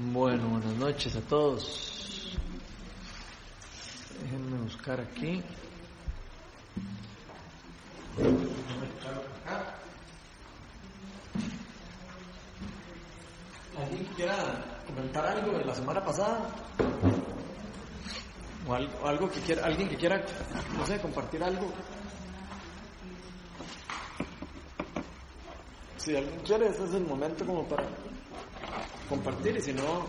Bueno, buenas noches a todos. Déjenme buscar aquí. ¿Alguien quiera comentar algo de la semana pasada? O algo, que quiera, alguien que quiera, no sé, compartir algo. Si alguien quiere, este es el momento como para compartir y si no,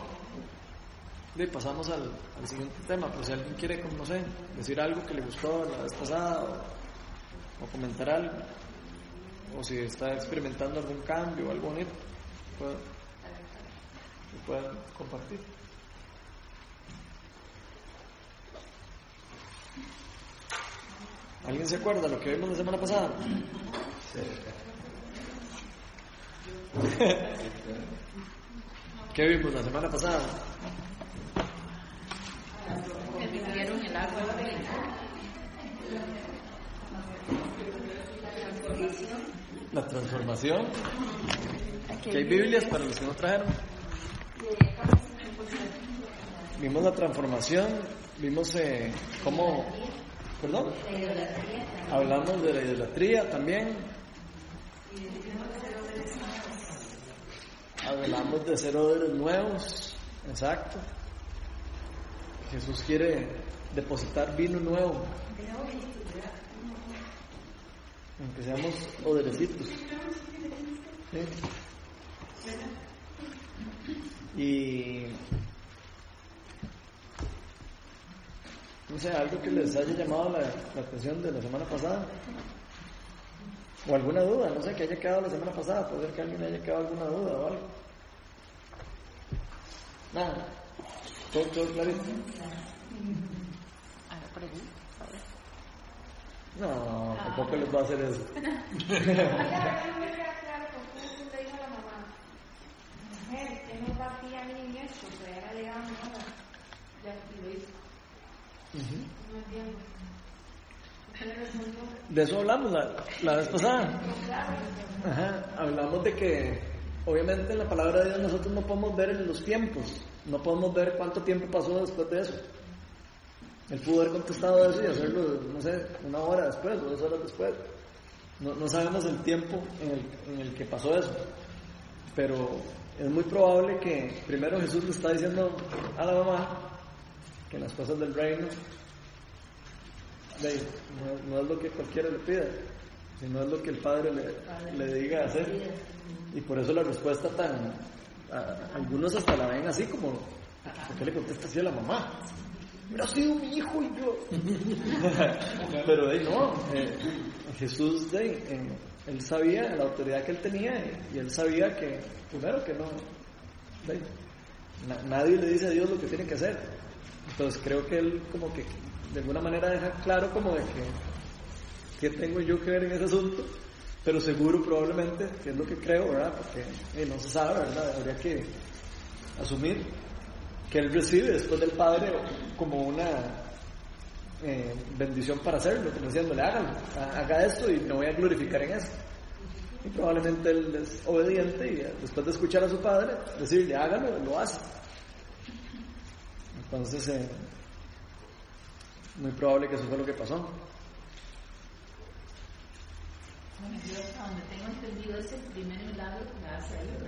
le pasamos al, al, siguiente tema. Pues si alguien quiere, no sé, decir algo que le gustó la vez pasada o, o comentar algo, o si está experimentando algún cambio o algo bonito, puede, pueden compartir. ¿Alguien se acuerda lo que vimos la semana pasada? Sí. ¿Qué vimos la semana pasada? La transformación. ¿Que hay Biblias para los que no trajeron? Vimos la transformación, vimos eh, cómo, perdón, hablamos de la idolatría también, hablamos de ser odres nuevos, exacto. Jesús quiere depositar vino nuevo, aunque seamos odrecitos. ¿Sí? Y no sé, algo que les haya llamado la, la, atención de la semana pasada. O alguna duda, no sé, que haya quedado la semana pasada, puede ser que alguien haya quedado alguna duda o algo. Nada. Todo, todo clarito. No, tampoco les va a hacer eso. De eso hablamos la, la vez pasada. Ajá, hablamos de que obviamente en la palabra de Dios nosotros no podemos ver en los tiempos, no podemos ver cuánto tiempo pasó después de eso. Él pudo haber contestado eso y hacerlo, no sé, una hora después o dos horas después. No, sabemos el tiempo en el, que pasó eso. Pero es muy probable que primero Jesús le está diciendo a la mamá que las cosas del reino no, no, es lo que cualquiera le pida, sino es lo que el Padre le, le diga hacer. Y por eso la respuesta tan... Algunos hasta la ven así como, ¿por qué le contesta así a la mamá? Hubiera sido mi hijo y yo. Pero de no, eh, Jesús de, eh, él sabía la autoridad que él tenía y, él sabía que, primero que no, nadie le dice a Dios lo que tiene que hacer. Entonces creo que él como que de alguna manera deja claro como de que qué tengo yo que ver en ese asunto, pero seguro probablemente, que es lo que creo, ¿verdad? Porque eh, no se sabe, ¿verdad? Habría que asumir que él recibe después del Padre como una eh, bendición para hacerlo, como diciéndole, hágalo, haga esto y me voy a glorificar en eso. Y probablemente él es obediente y después de escuchar a su padre, decirle, hágalo, lo hace. Entonces, eh, muy probable que eso fue lo que pasó.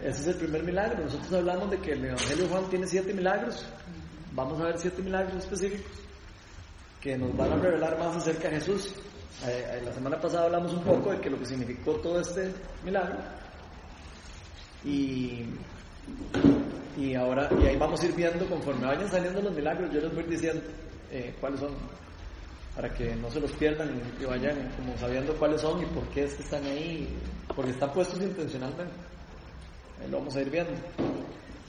Ese es el primer milagro. Nosotros hablamos de que el Evangelio de Juan tiene siete milagros. Vamos a ver siete milagros específicos que nos van a revelar más acerca de Jesús. Eh, la semana pasada hablamos un poco de que lo que significó todo este milagro. Y, y ahora, y ahí vamos a ir viendo conforme vayan saliendo los milagros, yo les voy diciendo eh, cuáles son, para que no se los pierdan y vayan como sabiendo cuáles son y por qué es que están ahí, porque están puestos intencionalmente. Ahí lo vamos a ir viendo.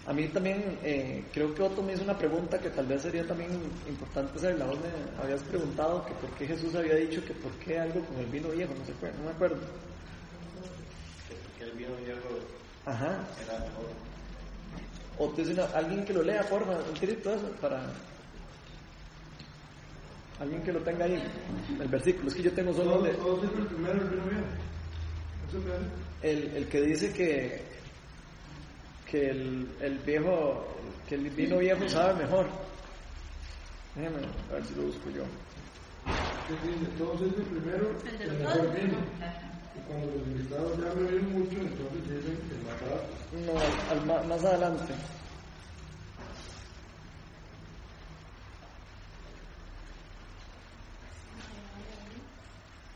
A mí también, eh, creo que Otto me hizo una pregunta que tal vez sería también importante hacerla. Vos me habías preguntado que por qué Jesús había dicho que por qué algo con el vino viejo, no, sé, no me acuerdo. Que el vino viejo Ajá. era mejor. O te dice alguien que lo lea, porfa, un tirito eso, para... Alguien que lo tenga ahí, el versículo. Es que yo tengo solo el, el primero, el el, el que dice que, que el, el viejo, que el vino viejo sabe mejor. Déjame a ver si lo busco yo. Todos dicen primero El el mejor vino. Y cuando los invitados ya beben mucho, entonces dicen que el más barato. No, al- al ma- más adelante.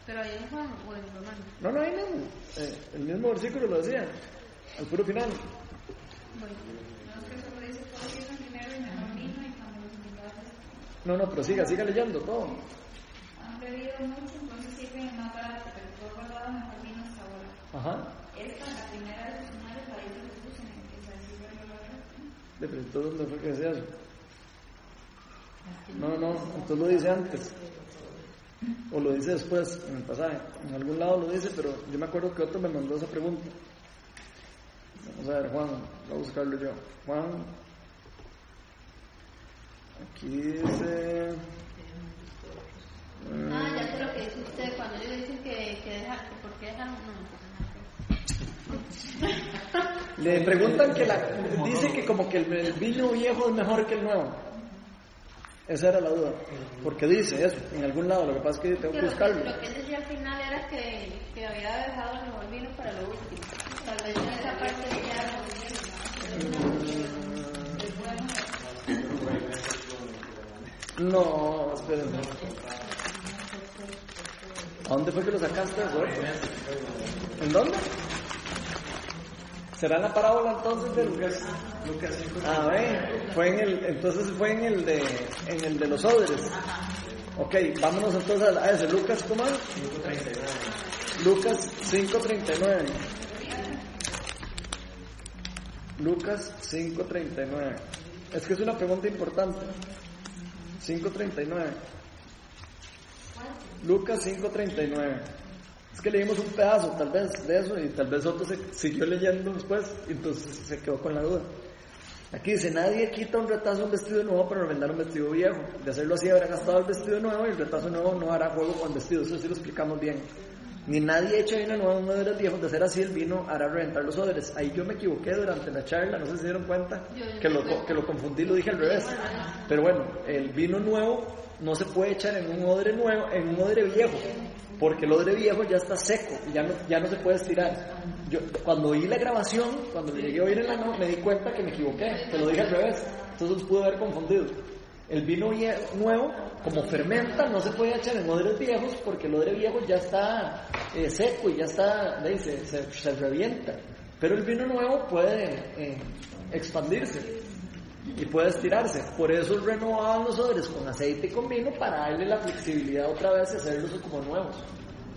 Pero ahí en Juan o en Romano. No, no, ahí mismo. Eh, el mismo versículo lo decía. Al puro final. Bueno, No es que solo dice todo sirven primero el mejor vino y cuando los invitados No, no, pero siga, siga leyendo todo. han bebido mucho, entonces sirven el más barato, pero todo guardado mejor vino hasta ahora. Ajá. Esta, la primera de los señales, la dice Jesús en el que se sirve el barato. De pero entonces, ¿dónde fue que decía eso? No, no, entonces lo dice antes. O lo dice después, en el pasaje. En algún lado lo dice, pero yo me acuerdo que otro me mandó esa pregunta. Vamos a ver, Juan, voy a buscarlo yo. Juan. Aquí dice. mm, Ah, ya sé lo que dice usted cuando ellos dicen que, que dejar, que por qué dejaron. No, Le preguntan que la. Dice que como que el, el vino viejo es mejor que el nuevo. Esa era la duda. Porque dice eso, en algún lado. Lo que pasa es que tengo que buscarlo. Lo que decía al final era que, que había dejado el mejor vino para lo último. Tal vez en esa parte No, espérenme. ¿A dónde fue que lo sacaste eso? ¿En dónde? ¿Será la parábola entonces de Lucas? Ah, ve, fue en el, entonces fue en el de, en el de los odres. Ok, vámonos entonces a ese, Lucas, ¿cómo es? Lucas 5.39. Lucas 5.39. Es que es una pregunta importante. 5.39. Lucas 5.39. Es que leímos un pedazo tal vez de eso y tal vez otro se siguió leyendo después y entonces se quedó con la duda. Aquí dice, nadie quita un retazo un vestido nuevo para remendar un vestido viejo. De hacerlo así habrá gastado el vestido nuevo y el retazo nuevo no hará juego con vestido. Eso sí lo explicamos bien. Ni nadie echa vino nuevo en un odres viejos. De ser así el vino hará reventar los odres. Ahí yo me equivoqué durante la charla, no sé si se dieron cuenta que lo, que lo confundí, lo dije al revés. Pero bueno, el vino nuevo no se puede echar en un odre nuevo, en un odre viejo, porque el odre viejo ya está seco y ya no, ya no se puede estirar. Yo, cuando oí la grabación, cuando le llegué a oír en la no, me di cuenta que me equivoqué, te lo dije al revés, entonces pude haber confundido. El vino nuevo, como fermenta, no se puede echar en odres viejos porque el odre viejo ya está eh, seco y ya está, se, se- se revienta. Pero el vino nuevo puede eh, expandirse y puede estirarse. Por eso renovaban los odres con aceite y con vino para darle la flexibilidad otra vez y hacerlos como nuevos.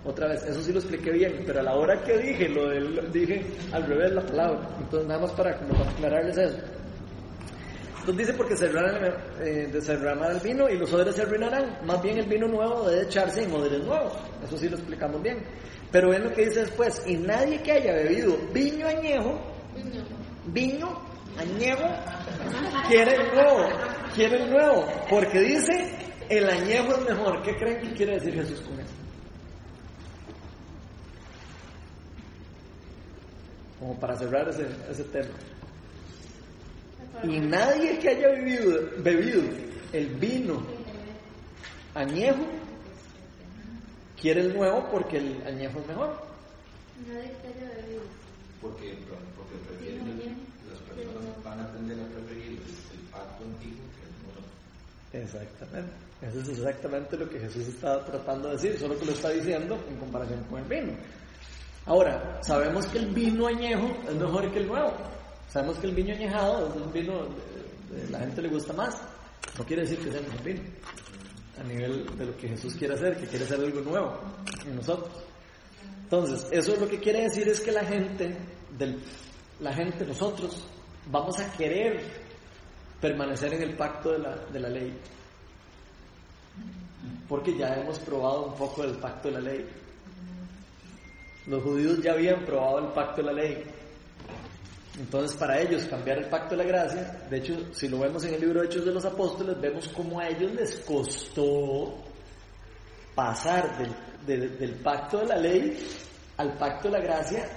Otra vez, eso sí lo expliqué bien, pero a la hora que dije, lo del, dije al revés la palabra. Entonces nada más para, como para aclararles eso. Entonces dice porque se eh, de- el vino y los odres se arruinarán. Más bien el vino nuevo debe echarse en odres nuevos. Eso sí lo explicamos bien. Pero ven lo que dice después. Y nadie que haya bebido vino añejo, vino añejo, quiere el nuevo. Quiere el nuevo. Porque dice el añejo es mejor. ¿Qué creen que quiere decir Jesús con eso? Como para cerrar ese, ese tema. Y nadie que haya bebido, bebido el vino añejo quiere el nuevo porque el añejo es mejor. Nadie que haya bebido. porque, porque prefieren, van a tender a preferir el pacto antiguo que el. Exactamente. Eso es exactamente lo que Jesús está tratando de decir, solo que lo está diciendo en comparación con el vino. Ahora, sabemos que el vino añejo es mejor que el nuevo. Sabemos que el vino añejado es un vino la gente le gusta más. No quiere decir que sea el mejor vino. A nivel de lo que Jesús quiere hacer, que quiere hacer algo nuevo en nosotros. Entonces, eso lo que quiere decir es que la gente, del, la gente, nosotros, vamos a querer permanecer en el pacto de la, de la ley. Porque ya hemos probado un poco del pacto de la ley. Los judíos ya habían probado el pacto de la ley. Entonces, para ellos cambiar el pacto de la gracia, de hecho, si lo vemos en el libro de Hechos de los Apóstoles, vemos cómo a ellos les costó pasar del, del- del pacto de la ley al pacto de la gracia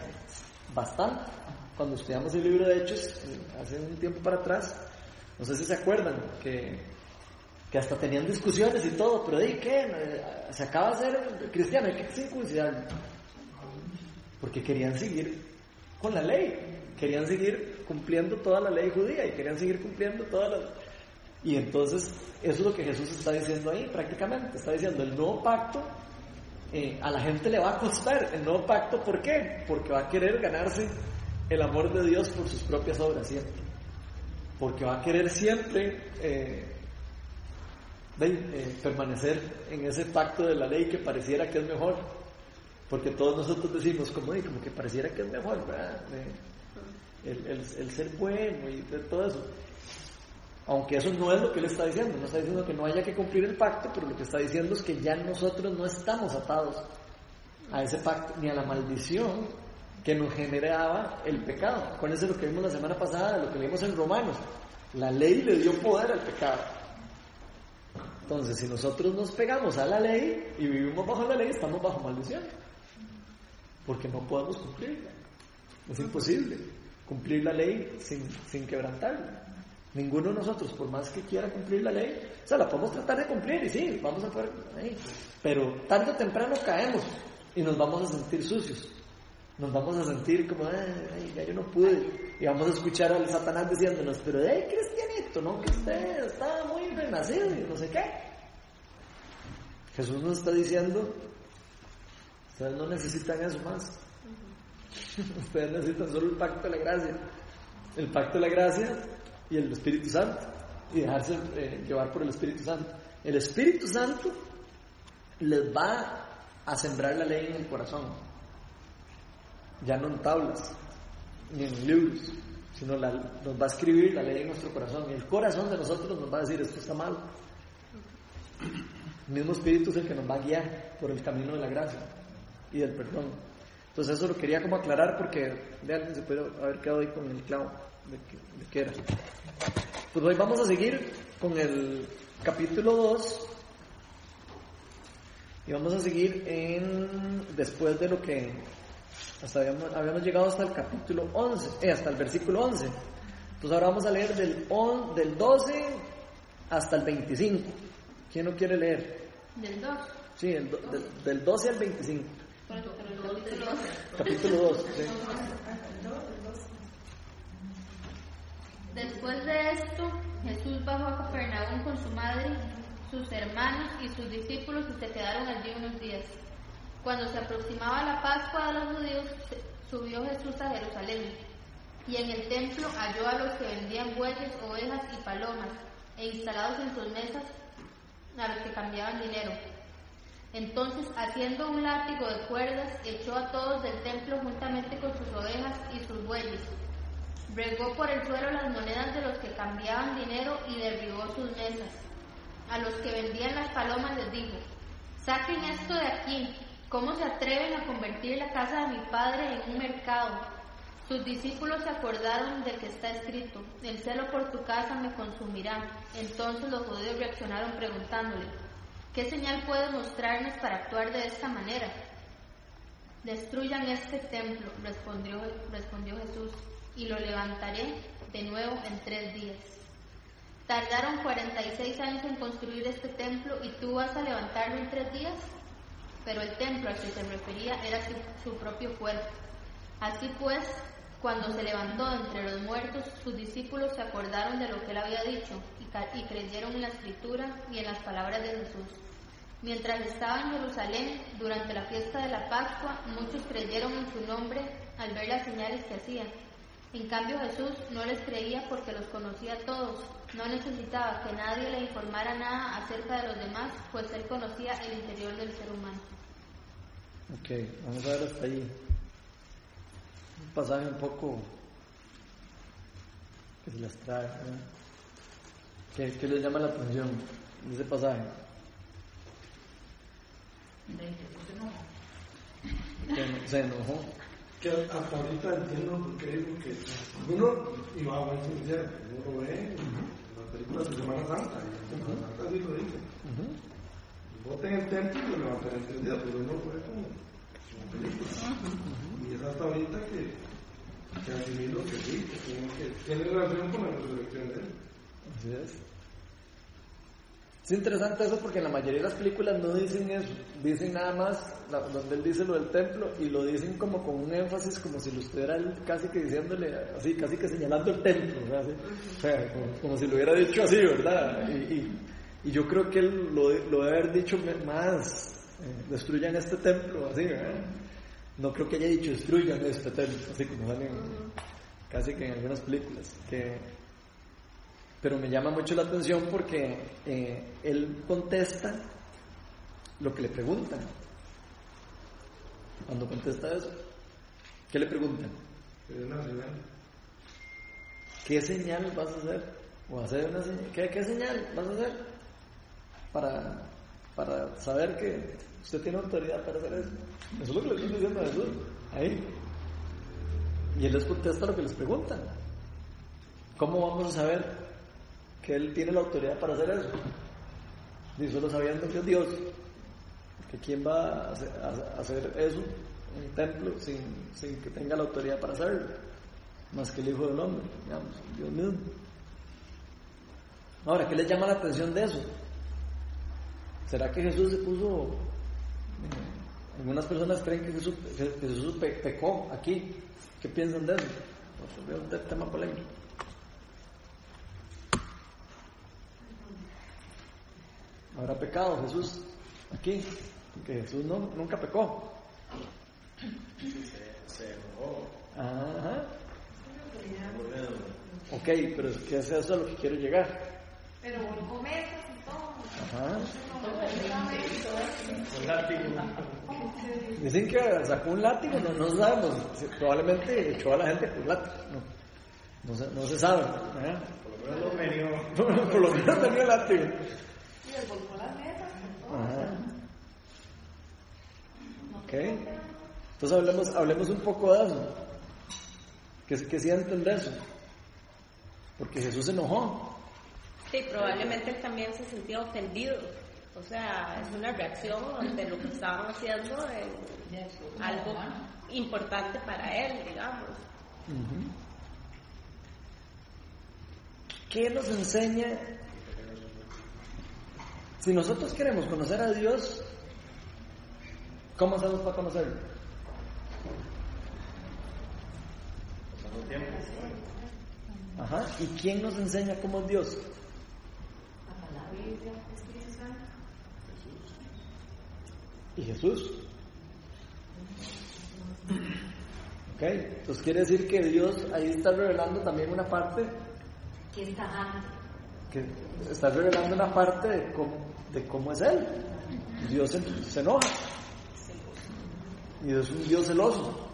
bastante. Cuando estudiamos el libro de Hechos, hace un tiempo para atrás, no sé si se acuerdan, que, que hasta tenían discusiones y todo, pero ¿de qué? Eh, se acaba de ser cristiano, hay que circuncidarlo. Porque querían seguir con la ley, querían seguir cumpliendo toda la ley judía y querían seguir cumpliendo toda la... Y entonces, eso es lo que Jesús está diciendo ahí prácticamente, está diciendo el nuevo pacto eh, a la gente le va a costar el nuevo pacto, ¿por qué? Porque va a querer ganarse el amor de Dios por sus propias obras siempre. Porque va a querer siempre eh, eh, permanecer en ese pacto de la ley que pareciera que es mejor. Porque todos nosotros decimos, como, como que pareciera que es mejor, ¿verdad? El, el, ser bueno y todo eso. Aunque eso no es lo que él está diciendo, no está diciendo que no haya que cumplir el pacto, pero lo que está diciendo es que ya nosotros no estamos atados a ese pacto ni a la maldición que nos generaba el pecado. Acuérdense lo que vimos la semana pasada, lo que vimos en Romanos. La ley le dio poder al pecado. Entonces, si nosotros nos pegamos a la ley y vivimos bajo la ley, estamos bajo maldición. Porque no podemos cumplirla. Es imposible cumplir la ley sin, sin quebrantarla. Ninguno de nosotros, por más que quiera cumplir la ley, o sea, la podemos tratar de cumplir y sí, vamos a poder, pero tarde o temprano caemos y nos vamos a sentir sucios. Nos vamos a sentir como, ay, ya yo no pude. Y vamos a escuchar al Satanás diciéndonos, pero, hey, cristianito, ¿no? Que usted está muy renacido y no sé qué. Jesús nos está diciendo, ustedes no necesitan eso más. ustedes necesitan solo el pacto de la gracia. El pacto de la gracia y el Espíritu Santo y dejarse eh, llevar por el Espíritu Santo. El Espíritu Santo les va a sembrar la ley en el corazón, ya no en tablas ni en libros, sino nos va a escribir la ley en nuestro corazón y el corazón de nosotros nos va a decir esto está mal. El mismo Espíritu es el que nos va a guiar por el camino de la gracia y del perdón. Entonces eso lo quería como aclarar porque de alguien se puede haber quedado ahí con el clavo de que era. Pues hoy vamos a seguir con el capítulo 2 y vamos a seguir en después de lo que hasta habíamos, llegado hasta el capítulo 11, eh, hasta el versículo 11. Entonces ahora vamos a leer del, del 12 hasta el 25. ¿Quién no quiere leer? Del 2. Sí, del, 12 al 25. Capítulo 2. Después de esto, Jesús bajó a Capernaum con su madre, sus hermanos y sus discípulos y se quedaron allí unos días. Cuando se aproximaba la Pascua de los judíos, subió Jesús a Jerusalén y en el templo halló a los que vendían bueyes, ovejas y palomas e instalados en sus mesas a los que cambiaban dinero. Entonces, haciendo un látigo de cuerdas, echó a todos del templo juntamente con sus ovejas y sus bueyes Bregó por el suelo las monedas de los que cambiaban dinero y derribó sus mesas. A los que vendían las palomas les dijo, saquen esto de aquí. ¿Cómo se atreven a convertir la casa de mi padre en un mercado? Sus discípulos se acordaron de que está escrito, el celo por tu casa me consumirá. Entonces los judíos reaccionaron preguntándole, ¿qué señal puede mostrarnos para actuar de esta manera? Destruyan este templo, respondió, respondió Jesús y lo levantaré de nuevo en tres días. Tardaron 46 años en construir este templo y tú vas a levantarlo en tres días. Pero el templo al que se refería era su, propio cuerpo. Así pues, cuando se levantó entre los muertos, sus discípulos se acordaron de lo que él había dicho y, creyeron en la escritura y en las palabras de Jesús. Mientras estaba en Jerusalén, durante la fiesta de la Pascua, muchos creyeron en su nombre al ver las señales que hacían. En cambio Jesús no les creía porque los conocía todos. No necesitaba que nadie le informara nada acerca de los demás, pues él conocía el interior del ser humano. Ok, vamos a ver hasta ahí. Un pasaje un poco que se las trae. ¿Qué, ¿Qué, les llama la atención de ese pasaje? Se enojó que hasta ahorita entiendo por qué, porque uno, y va a ser sincero, uno lo ve en las películas de Semana Santa, y en Semana Santa sí lo dice. Voten el templo y lo levantaré en pero uno lo ve como, como película. Y es hasta ahorita que que asimilo que sí, que tiene, relación con la resurrección de él. Así es. Es interesante eso porque en la mayoría de las películas no dicen eso, dicen nada más donde él dice lo del templo y lo dicen como con un énfasis como si lo estuviera casi que diciéndole así, casi que señalando el templo, o sea, como, si lo hubiera dicho así, ¿verdad? Y yo creo que él lo, lo debe haber dicho más, eh, destruyan este templo, así, ¿verdad? No creo que haya dicho destruyan este templo, así como salen casi que en algunas películas, que pero me llama mucho la atención porque eh, él contesta lo que le preguntan. Cuando contesta eso, ¿qué le preguntan? Una señal. ¿Qué señal vas a hacer? ¿O hacer una señal? ¿Qué, qué señal vas a hacer? Para, para saber que usted tiene autoridad para hacer eso. Eso es lo que le estoy diciendo a Jesús. Ahí. Y él les contesta lo que les preguntan. ¿Cómo vamos a saber que él tiene la autoridad para hacer eso? Y solo sabiendo que es Dios. Que quién va a hacer, eso en un templo sin, sin que tenga la autoridad para hacerlo. Más que el Hijo del Hombre, digamos, Dios mismo. Ahora, ¿qué les llama la atención de eso? ¿Será que Jesús se puso... eh, algunas personas creen que Jesús, que Jesús pe- pecó aquí. ¿Qué piensan de eso? Pues, es un te- tema polémico. ¿Habrá pecado Jesús aquí? Porque Jesús no, nunca pecó. Se enojó. Ajá. Ok, pero es que es eso a lo que quiero llegar. Pero volcó mesas y todo. Ajá. Un látigo. Dicen que sacó un látigo, no, no sabemos. Probablemente echó a la gente con látigo. No, no, se, no se sabe. ¿verdad? Por lo menos lo menió. Por lo menos tenía látigo. Y volcó las. Ok. Entonces hablemos, hablemos un poco de eso. ¿Qué, qué sienten de eso? Porque Jesús se enojó. Sí, probablemente él también se sentía ofendido. O sea, es una reacción ante lo que estaban haciendo en algo importante para él, digamos. ¿Qué nos enseña? Si nosotros queremos conocer a Dios, ¿cómo hacemos para conocerlo? Tiempo. Ajá. ¿Y quién nos enseña cómo es Dios? ¿Y Jesús? Ok, entonces quiere decir que Dios ahí está revelando también una parte, que está que está revelando una parte de cómo, de cómo es Él. Dios se, se enoja. Y es un Dios celoso.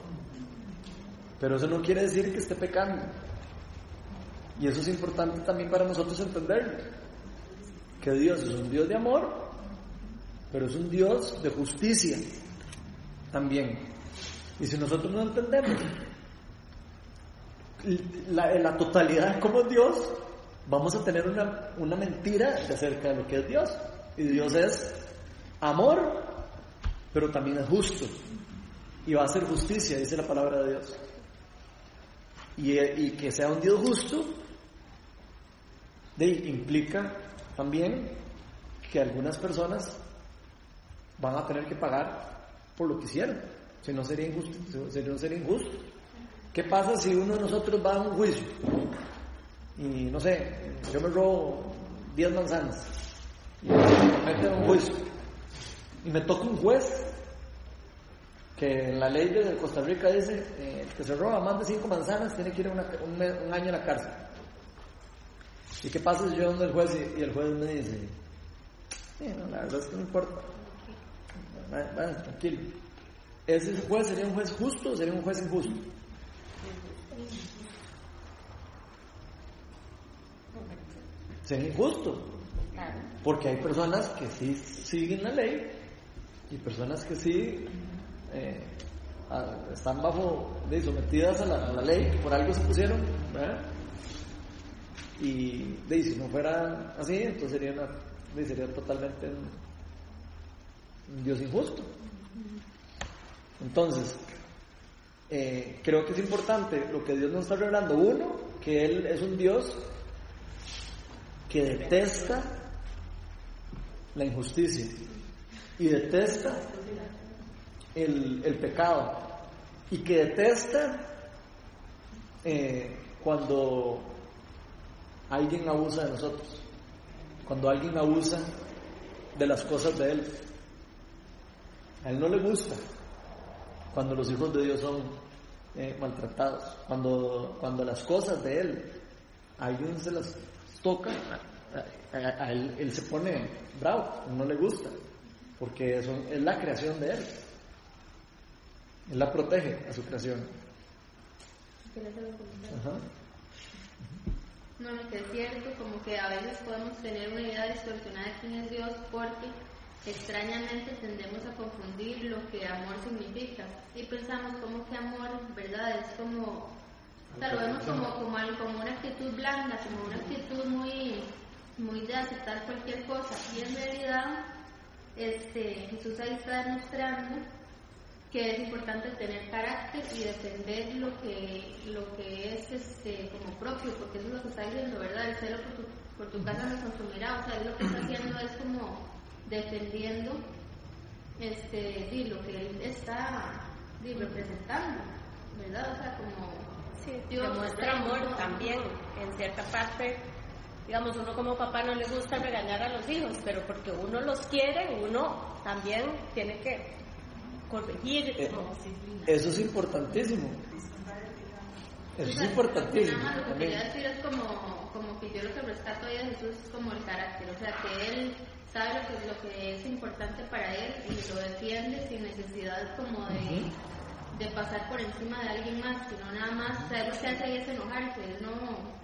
Pero eso no quiere decir que esté pecando. Y eso es importante también para nosotros entenderlo. Que Dios es un Dios de amor, pero es un Dios de justicia también. Y si nosotros no entendemos la, la totalidad es Dios, vamos a tener una, una mentira acerca de lo que es Dios. Y Dios es amor, pero también es justo. Y va a ser justicia, dice la palabra de Dios. Y, y que sea un Dios justo de, implica también que algunas personas van a tener que pagar por lo que hicieron. Si no sería injusto. Si no sería injusto. ¿Qué pasa si uno de nosotros va a un juicio? Y no sé, yo me robo 10 manzanas y me meten a un juicio. Y me toca un juez que en la ley de Costa Rica dice eh, el que se roba más de 5 manzanas tiene que ir una- un, año a la cárcel. ¿Y qué pasa si yo donde el juez y, el juez me dice, "Sí, no, la verdad es que no importa, vaya, vaya, tranquilo. ¿Ese juez sería un juez justo o sería un juez injusto? Sería injusto. Porque hay personas que sí siguen la ley y personas que sí eh, están bajo, de, sometidas a la, a la ley, que por algo se pusieron, ¿verdad? Y de, si no fuera así, entonces sería, una, sería totalmente un, Dios injusto. Entonces, eh, creo que es importante lo que Dios nos está revelando. Uno, que Él es un Dios que detesta la injusticia y detesta el, el pecado y que detesta eh, cuando alguien abusa de nosotros, cuando alguien abusa de las cosas de Él. A Él no le gusta cuando los hijos de Dios son eh, maltratados, cuando, cuando las cosas de Él, alguien se las toca, a, él, él, se pone bravo, no le gusta, porque eso es la creación de Él. Él la protege a su creación. No, no, que es cierto, como que a veces podemos tener una idea distorsionada de quién es Dios porque extrañamente tendemos a confundir lo que amor significa. Y pensamos como que amor, ¿verdad? Es como, o sea, lo vemos como, como, como una actitud blanda, como una actitud muy, muy de aceptar cualquier cosa. Y en realidad este, Jesús ahí está demostrando que es importante tener carácter y defender lo que lo que es este como propio porque eso es lo que está diciendo verdad el celo por tu, por tu casa no consumirá o sea lo que está haciendo es como defendiendo este sí, lo que él está representando verdad o sea como sí, Dios demuestra amor también en cierta parte digamos, uno como papá no le gusta regañar a los hijos, pero porque uno los quiere, uno también tiene que corregir. Eh, eso es importantísimo. Eso es importantísimo. lo que quería decir es como, como que yo lo que rescato Jesús es como el carácter, o sea, que él sabe lo que, lo que es importante para él y lo defiende sin necesidad como de, de pasar por encima de alguien más, sino nada más, o sea, lo que hace ahí es enojarse, él no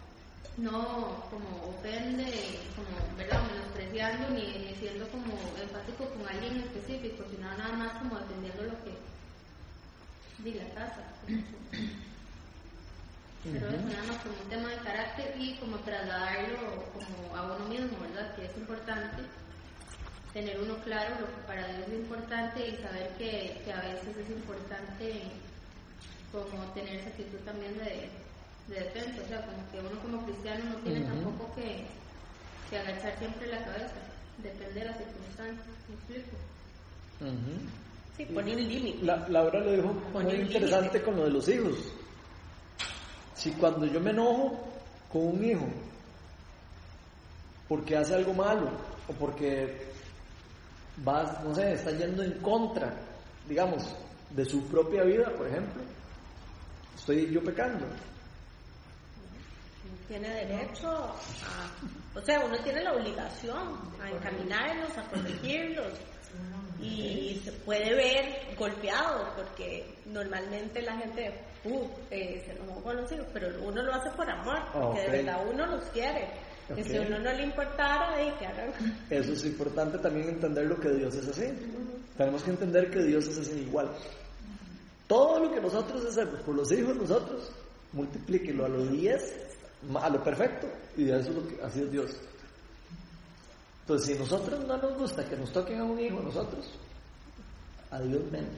no como ofende, como, ¿verdad? menospreciando ni, siendo como empático con alguien específico, sino nada más como defendiendo lo que di la casa. Pero es nada más como un tema de carácter y como trasladarlo como a uno mismo, ¿verdad? Que es importante tener uno claro lo que para Dios es importante y saber que, que a veces es importante como tener esa actitud también de de defensa, o sea, como que uno como cristiano no tiene tampoco que, que, agachar siempre la cabeza, depende de las circunstancias, ¿me explico? Sí, poner un límite. La, Laura lo dijo muy interesante con lo de los hijos. Si cuando yo me enojo con un hijo porque hace algo malo o porque va, no sé, está yendo en contra, digamos, de su propia vida, por ejemplo, estoy yo pecando tiene derecho a, o sea, uno tiene la obligación a encaminarlos, a corregirlos y se puede ver golpeado porque normalmente la gente uh, eh, se enojó con los hijos, pero uno lo hace por amor, porque de verdad uno los quiere. Que si a uno no le importara, y que hagan. Eso es importante también entender lo que Dios es así. Tenemos que entender que Dios es así igual. Todo lo que nosotros hacemos por los hijos, nosotros, multiplíquelo a los 10 a lo perfecto, y eso es lo que así es Dios. Entonces, si a nosotros no nos gusta que nos toquen a un hijo, a nosotros, a Dios menos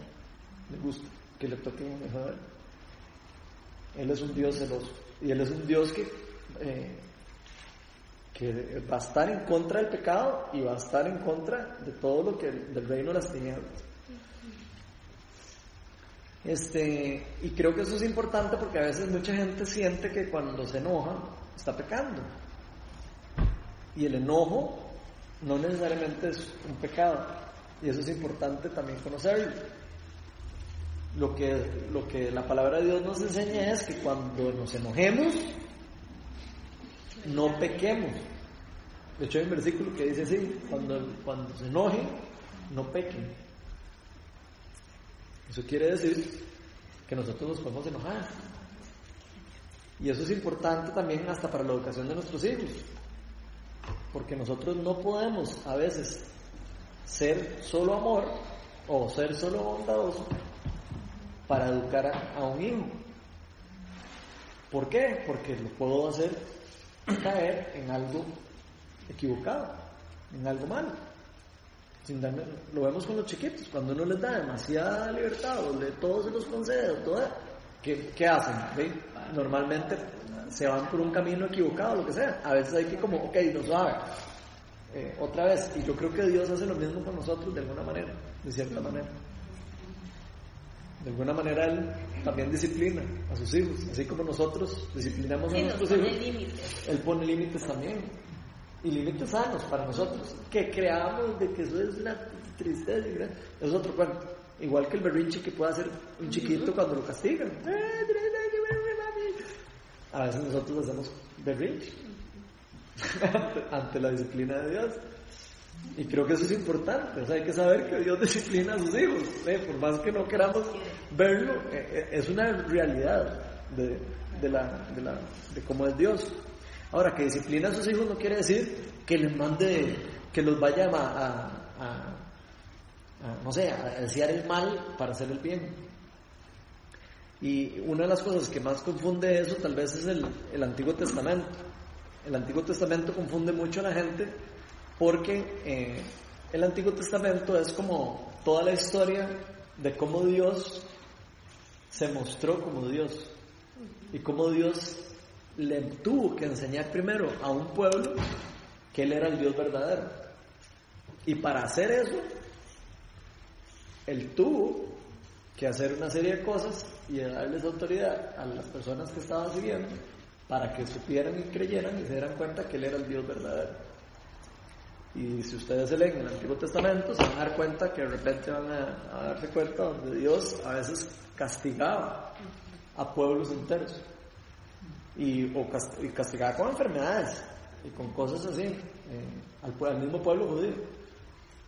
le gusta que le toquen a un hijo a él. Él es un Dios celoso, y Él es un Dios que, eh, que va a estar en contra del pecado y va a estar en contra de todo lo que del reino de las tinieblas. Este, y creo que eso es importante porque a veces mucha gente siente que cuando se enoja está pecando. Y el enojo no necesariamente es un pecado. Y eso es importante también conocerlo. Lo que, lo que la palabra de Dios nos enseña es que cuando nos enojemos, no pequemos. De hecho hay un versículo que dice así, cuando, cuando se enojen, no pequen. Eso quiere decir que nosotros nos podemos enojar. Y eso es importante también hasta para la educación de nuestros hijos. Porque nosotros no podemos a veces ser solo amor o ser solo bondadoso para educar a, un hijo. ¿Por qué? Porque lo puedo hacer caer en algo equivocado, en algo malo lo vemos con los chiquitos, cuando uno les da demasiada libertad o le, todo se los concede, todo, ¿qué, qué hacen? ¿Ve? Normalmente se van por un camino equivocado, lo que sea. A veces hay que como, ok, no sabe. Eh, otra vez, y yo creo que Dios hace lo mismo con nosotros de alguna manera, de cierta manera. De alguna manera Él también disciplina a sus hijos, así como nosotros disciplinamos a Sí, nuestros hijos. límites. Él pone límites también. Y límites sanos para nosotros. Que creamos de que eso es una tristeza. Es otro cuento. Igual que el berrinche que puede hacer un chiquito cuando lo castigan. A veces nosotros hacemos berrinche ante la disciplina de Dios. Y creo que eso es importante. O sea, hay que saber que Dios disciplina a sus hijos. ¿eh? Por más que no queramos verlo, eh, eh, es una realidad de, de, la, de, la, de cómo es Dios. Ahora, que disciplina a sus hijos no quiere decir que les mande, que los vaya a, a- a- a, no sé, a desear el mal para hacer el bien. Y una de las cosas que más confunde eso tal vez es el, el Antiguo Testamento. El Antiguo Testamento confunde mucho a la gente porque eh, el Antiguo Testamento es como toda la historia de cómo Dios se mostró como Dios y cómo Dios le tuvo que enseñar primero a un pueblo que Él era el Dios verdadero. Y para hacer eso, Él tuvo que hacer una serie de cosas y darles autoridad a las personas que estaban siguiendo para que supieran y creyeran y se dieran cuenta que Él era el Dios verdadero. Y si ustedes se leen el Antiguo Testamento, se van a dar cuenta que de repente van a, darse cuenta donde Dios a veces castigaba a pueblos enteros. Y, o castigaba con enfermedades y con cosas así eh, al, mismo pueblo judío.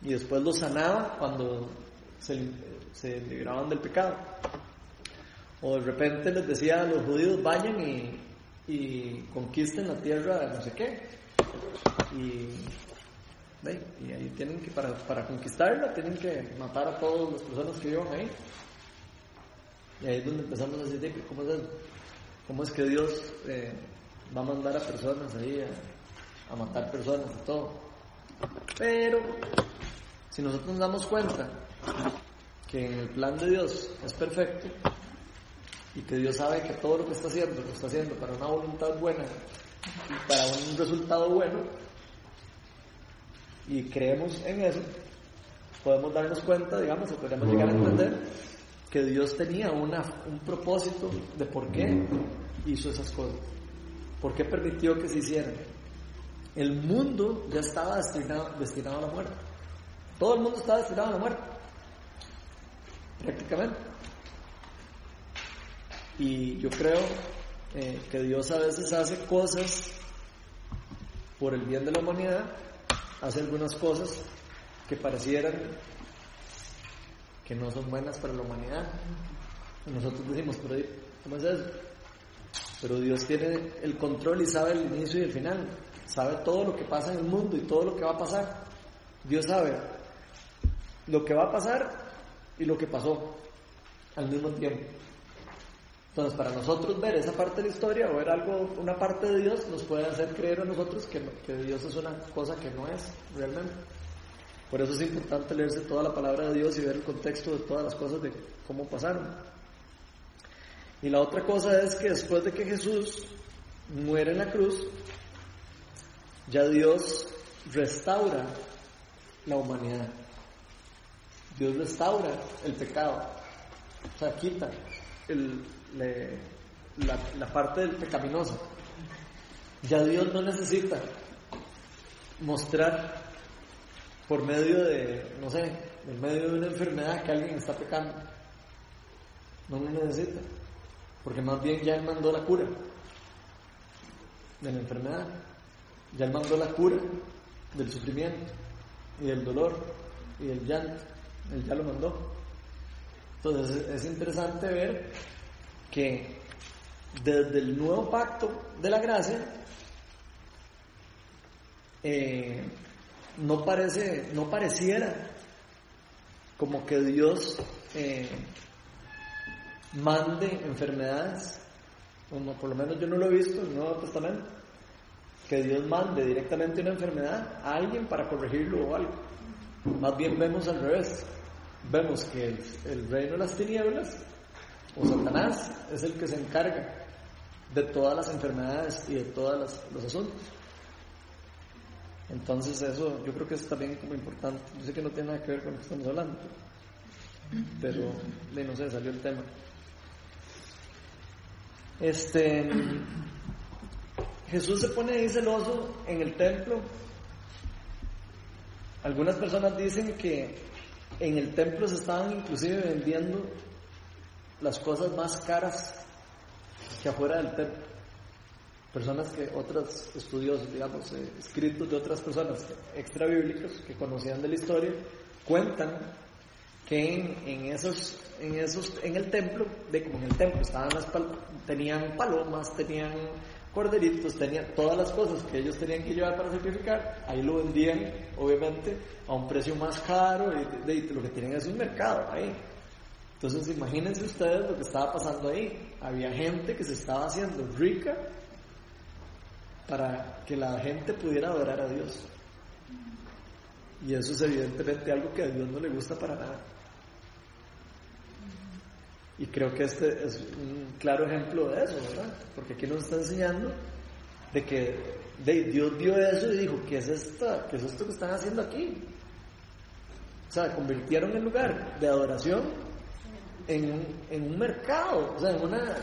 Y después los sanaba cuando se, li- se libraban del pecado. O de repente les decía a los judíos, vayan y, y conquisten la tierra de no sé qué. Y, ve, y ahí tienen que, para, para conquistarla, tienen que matar a todas las personas que vivan ahí. Y ahí es donde empezamos a decir, "De, ¿cómo es? ¿Cómo es que Dios eh, va a mandar a personas ahí a, matar personas y todo? Pero, si nosotros nos damos cuenta que el plan de Dios es perfecto y que Dios sabe que todo lo que está haciendo lo está haciendo para una voluntad buena y para un resultado bueno y creemos en eso, podemos darnos cuenta, digamos, o podemos llegar a entender que Dios tenía una, un propósito de por qué hizo esas cosas, por qué permitió que se hicieran. El mundo ya estaba destinado, destinado a la muerte. Todo el mundo estaba destinado a la muerte, prácticamente. Y yo creo eh, que Dios a veces hace cosas por el bien de la humanidad, hace algunas cosas que parecieran que no son buenas para la humanidad. Nosotros decimos, pero ¿cómo es eso? Pero Dios tiene el control y sabe el inicio y el final. Sabe todo lo que pasa en el mundo y todo lo que va a pasar. Dios sabe lo que va a pasar y lo que pasó al mismo tiempo. Entonces, para nosotros ver esa parte de la historia o ver algo, una parte de Dios, nos puede hacer creer a nosotros que, que Dios es una cosa que no es realmente. Por eso es importante leerse toda la palabra de Dios y ver el contexto de todas las cosas de cómo pasaron. Y la otra cosa es que después de que Jesús muere en la cruz, ya Dios restaura la humanidad. Dios restaura el pecado. O sea, quita el- le- la, la parte del pecaminosa. Ya Dios no necesita mostrar por medio de, no sé, en medio de una enfermedad que alguien está pecando. No lo necesita. Porque más bien ya Él mandó la cura de la enfermedad. Ya Él mandó la cura del sufrimiento y del dolor y del llanto. Él ya lo mandó. Entonces es interesante ver que desde el nuevo pacto de la gracia eh, no parece, no pareciera como que Dios eh, mande enfermedades, como por lo menos yo no lo he visto en el Nuevo Testamento, que Dios mande directamente una enfermedad a alguien para corregirlo o algo. Más bien vemos al revés. Vemos que el, el reino de las tinieblas o Satanás es el que se encarga de todas las enfermedades y de todos los asuntos. Entonces eso yo creo que es también como importante. Yo sé que no tiene nada que ver con lo que estamos hablando, pero de no sé, salió el tema. Este Jesús se pone ahí celoso en el templo. Algunas personas dicen que en el templo se estaban inclusive vendiendo las cosas más caras que afuera del templo personas que, otros estudiosos, digamos, eh, escritos de otras personas extra bíblicos que conocían de la historia, cuentan que en, esos, en esos, en el templo, de como en el templo estaban las tenían palomas, tenían corderitos, tenían todas las cosas que ellos tenían que llevar para sacrificar, ahí lo vendían, obviamente, a un precio más caro, y, lo que tienen es un mercado ahí. Entonces imagínense ustedes lo que estaba pasando ahí. Había gente que se estaba haciendo rica para que la gente pudiera adorar a Dios. Y eso es evidentemente algo que a Dios no le gusta para nada. Y creo que este es un claro ejemplo de eso, ¿verdad? Porque aquí nos está enseñando de que Dios vio eso y dijo, ¿qué es, esto? ¿qué es esto que están haciendo aquí? O sea, convirtieron el lugar de adoración en, en un mercado, o sea, en una,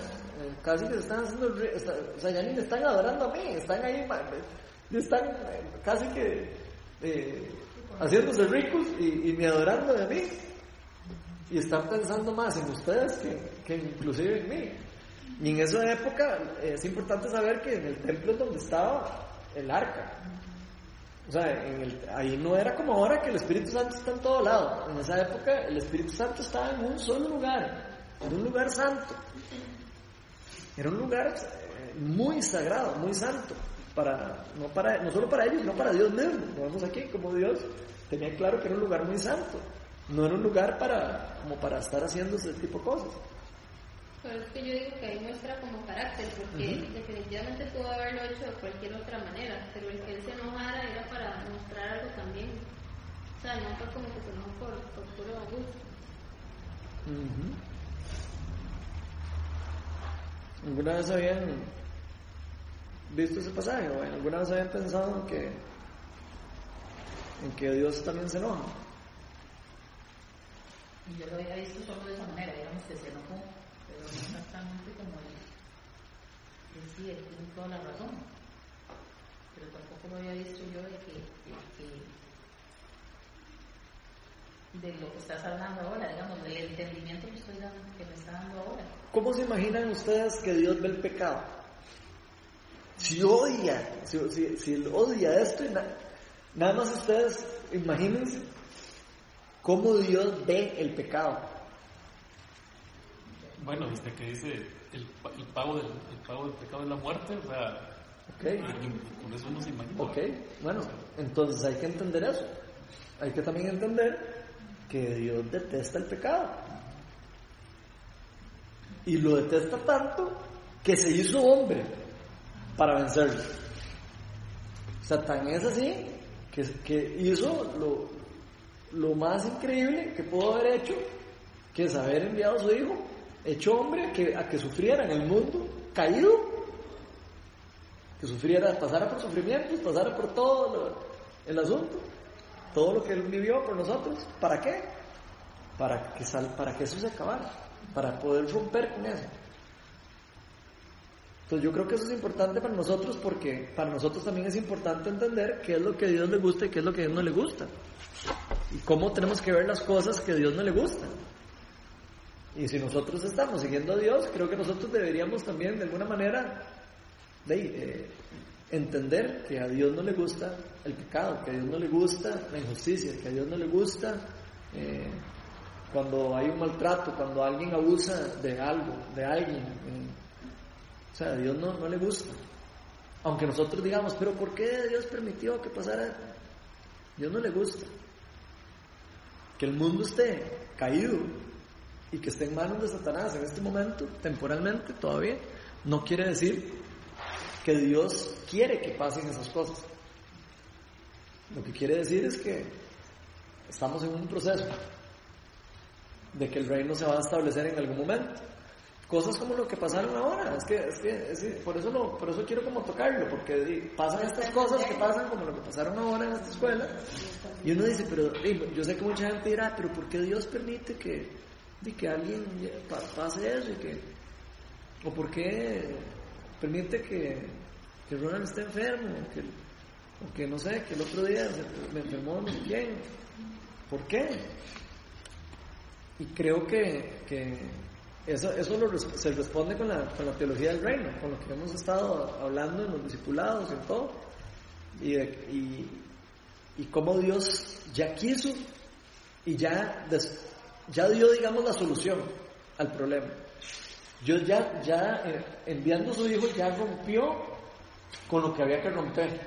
casi que están haciendo, o sea, ya ni me están adorando a mí, están ahí, están eh, casi que eh, haciéndose ricos y, me adorando de mí. Y están pensando más en ustedes que, que inclusive en mí. Y en esa época es importante saber que en el templo es donde estaba el arca. O sea, en el, ahí no era como ahora que el Espíritu Santo está en todo lado. En esa época el Espíritu Santo estaba en un solo lugar, en un lugar santo. Era un lugar eh, muy sagrado, muy santo, para, no, para, no solo para ellos, sino para Dios mismo. Lo vemos aquí como Dios tenía claro que era un lugar muy santo. No era un lugar para, como para estar haciendo ese tipo de cosas. Pero es que yo digo que ahí muestra como carácter, porque definitivamente pudo haberlo hecho de cualquier otra manera, pero el que él se enojara era para mostrar algo también. O sea, no fue como que se enojó por, por puro gusto. ¿Alguna vez habían visto ese pasaje? ¿O alguna vez habían pensado en que, en que Dios también se enoja? Yo lo había visto solo de esa manera, digamos que se enojó, pero exactamente como él. Él sí, él tiene toda la razón. Pero tampoco lo había visto yo de que, de que de lo que estás hablando ahora, digamos, del entendimiento que, estoy dando, que me está dando ahora. ¿Cómo se imaginan ustedes que Dios ve el pecado? Si odia, si, si, él odia esto, y nada más ustedes imagínense cómo Dios ve el pecado. Bueno, desde que dice el, el, pago, del, el pago del pecado es la muerte, o sea, okay. con eso nos imaginamos. Ok, bueno, entonces hay que entender eso. Hay que también entender que Dios detesta el pecado. Y lo detesta tanto que se hizo hombre para vencerlo. Satán es así, que, que hizo lo, lo más increíble que pudo haber hecho, que es haber enviado a su hijo, hecho hombre, a que, a que sufriera en el mundo caído, que sufriera, pasara por sufrimientos, pasara por todo el asunto todo lo que Él vivió por nosotros. ¿Para qué? Para que, sal, para que eso se acabara, para poder romper con eso. Entonces yo creo que eso es importante para nosotros porque para nosotros también es importante entender qué es lo que a Dios le gusta y qué es lo que a Dios no le gusta. Y cómo tenemos que ver las cosas que a Dios no le gustan. Y si nosotros estamos siguiendo a Dios, creo que nosotros deberíamos también de alguna manera eh, entender que a Dios no le gusta el pecado, que a Dios no le gusta la injusticia, que a Dios no le gusta eh, cuando hay un maltrato, cuando alguien abusa de algo, de alguien. Eh, o sea, a Dios no, no le gusta. Aunque nosotros digamos, pero ¿por qué Dios permitió que pasara? Dios no le gusta. Que el mundo esté caído y que esté en manos de Satanás en este momento, temporalmente todavía, no quiere decir que Dios quiere que pasen esas cosas. Lo que quiere decir es que estamos en un proceso de que el reino se va a establecer en algún momento. cosas como lo que pasaron ahora. Es que, es que por, eso por eso quiero como tocarlo, porque pasan estas cosas que pasan como lo que pasaron ahora en esta escuela. Y uno dice, pero yo sé que mucha gente dirá, pero ¿por qué Dios permite que, que alguien pase eso? Y que, ¿O por qué permite que, que Ronald esté enfermo? Que, o que no sé, que el otro día me enfermó no sé. ¿Por qué? Y creo que, que eso, eso se responde con la, con la teología del reino, con lo que hemos estado hablando en los discipulados y todo. Y, y, y cómo Dios ya quiso y ya, ya dio, digamos, la solución al problema. Dios ya, ya eh, enviando a su hijo, ya rompió con lo que había que romper.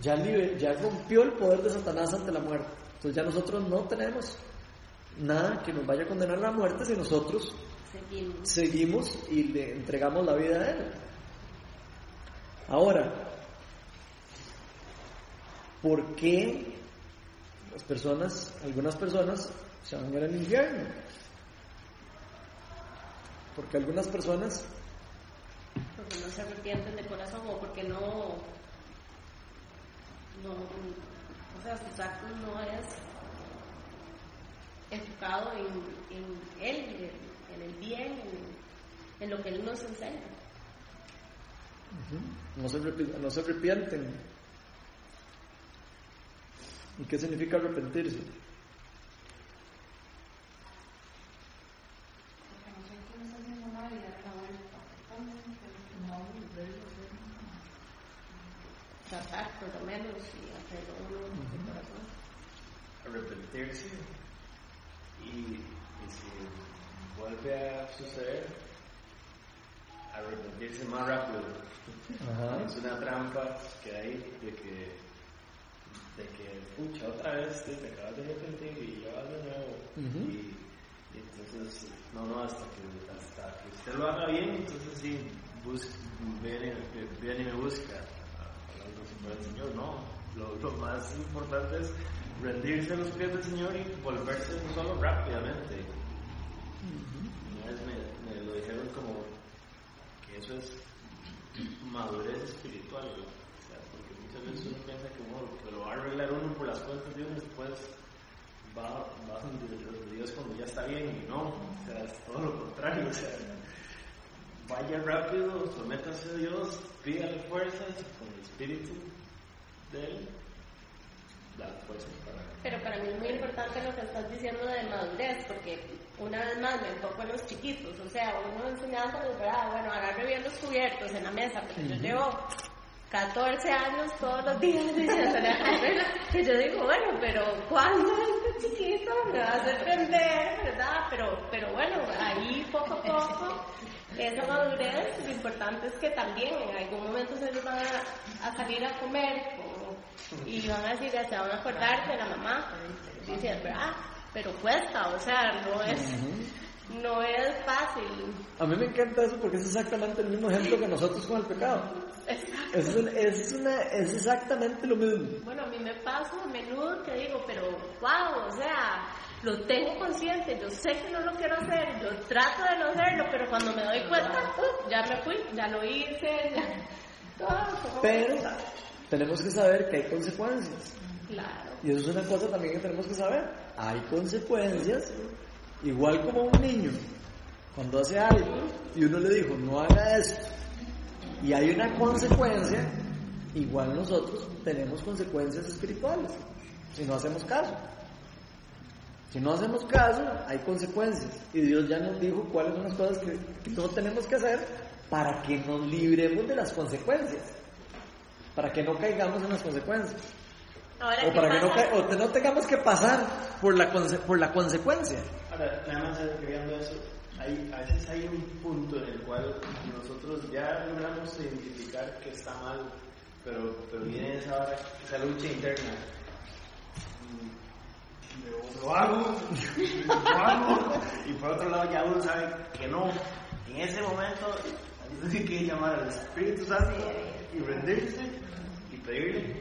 Ya, ya rompió el poder de Satanás ante la muerte. Entonces ya nosotros no tenemos nada que nos vaya a condenar a la muerte si nosotros seguimos. y le entregamos la vida a Él. Ahora, ¿por qué las personas, algunas personas, se van a ir al infierno? Porque algunas personas... Porque no se arrepienten de corazón o porque no... no o sea, sus actos no es enfocado en, en Él, en el bien, en, lo que Él nos enseña. no, se, no se arrepienten. ¿Y qué significa arrepentirse? tratar por lo menos y corazón. Arrepentirse y, si vuelve a suceder, arrepentirse más rápido. Es una trampa que hay de que, de que, pucha, otra vez te acabas de arrepentir y ya vas de nuevo. y, entonces, no, no, hasta que, hasta que usted lo haga bien, entonces sí, viene, viene y me busca. A, el Señor, no. Lo, lo más importante es rendirse a los pies del Señor y volverse solo rápidamente. me, me, lo dijeron como que eso es madurez espiritual, porque muchas veces uno piensa que uno lo va a arreglar uno por las cuentas de uno y después va, va a Dios cuando ya está bien y no, o sea, es todo lo contrario, o sea, vaya rápido, sométase a Dios, pídale fuerzas con el Espíritu de Él pero para mí es muy importante lo que estás diciendo de madurez, porque una vez más me enfoco en los chiquitos, o sea, uno enseñándoles, ¿verdad? Bueno, agarre bien los cubiertos en la mesa, pero yo llevo 14 años todos los días diciéndole a que yo digo, bueno, pero ¿cuándo este chiquito me va a hacer verdad? Pero, pero bueno, ahí poco a poco, esa madurez, lo importante es que también en algún momento se les van a, a salir a comer y van a decir, se van a acordar de la mamá. Dice, ¿verdad? Pero cuesta, o sea, no es, no es fácil. A mí me encanta eso porque es exactamente el mismo ejemplo que nosotros con el pecado. Exacto. Es, es, una, es exactamente lo mismo. Bueno, a mí me pasa a menudo que digo, pero wow, o sea, lo tengo consciente, yo sé que no lo quiero hacer, yo trato de no hacerlo, pero cuando me doy cuenta, uh, ya me fui, ya lo hice, ya... Todo, pero tenemos que saber que hay consecuencias. Claro. Y eso es una cosa también que tenemos que saber. Hay consecuencias, igual como un niño, cuando hace algo y uno le dijo, no haga esto, y hay una consecuencia, igual nosotros tenemos consecuencias espirituales, si no hacemos caso. Si no hacemos caso, hay consecuencias. Y Dios ya nos dijo cuáles son las cosas que, que todos tenemos que hacer para que nos libremos de las consecuencias para que no caigamos en las consecuencias. o para que no, no, tengamos que pasar por la, por la consecuencia. Ahora, nada más agregando eso, hay, a veces hay un punto en el cual nosotros ya logramos identificar que está mal, pero, pero viene esa, esa lucha interna. Mm, lo hago, lo hago, y por otro lado ya uno sabe que no. En ese momento, hay que llamar al Espíritu Santo y rendirse pedirle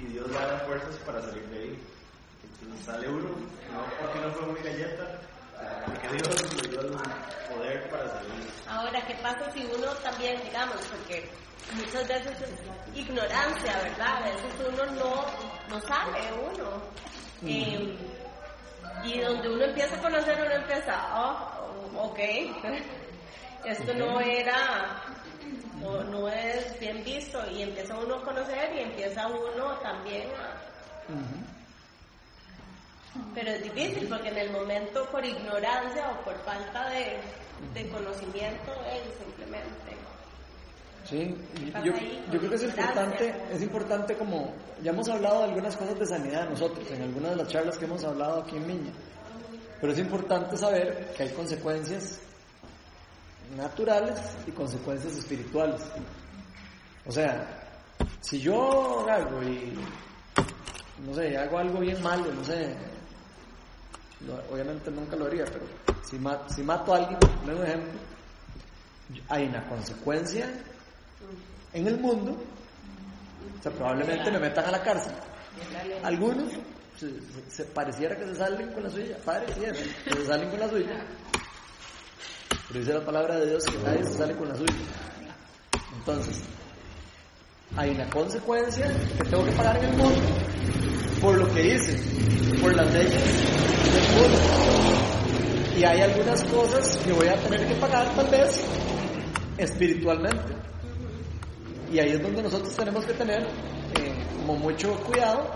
y Dios da las fuerzas para salir de ahí. Entonces sale uno, no porque no fue muy galleta, que Dios nos dio el poder para salir. Ahora, ¿qué pasa si uno también, digamos, porque muchas veces es ignorancia, ¿verdad? A veces uno no, no sabe, uno. Eh, y donde uno empieza a conocer, uno empieza, oh, ok, esto no era, no, no es bien visto, y empieza uno a conocer y empieza uno también a... Pero es difícil porque en el momento por ignorancia o por falta de, de conocimiento, él simplemente... Sí, yo, yo, creo que es importante, es importante como, ya hemos hablado de algunas cosas de sanidad nosotros, en algunas de las charlas que hemos hablado aquí en Miña, pero es importante saber que hay consecuencias naturales y consecuencias espirituales. O sea, si yo hago y, no sé, hago algo bien malo, no sé, obviamente nunca lo haría, pero si, si mato a alguien, por ejemplo, hay una consecuencia en el mundo, o sea, probablemente me metan a la cárcel. Algunos se, pareciera que se salen con la suya, pareciera que se salen con la suya. Pero dice la palabra de Dios que nadie se sale con la suya. Entonces, hay una consecuencia que tengo que pagar en el mundo por lo que hice, por las leyes del mundo. Y hay algunas cosas que voy a tener que pagar tal vez espiritualmente. Y ahí es donde nosotros tenemos que tener eh, mucho cuidado.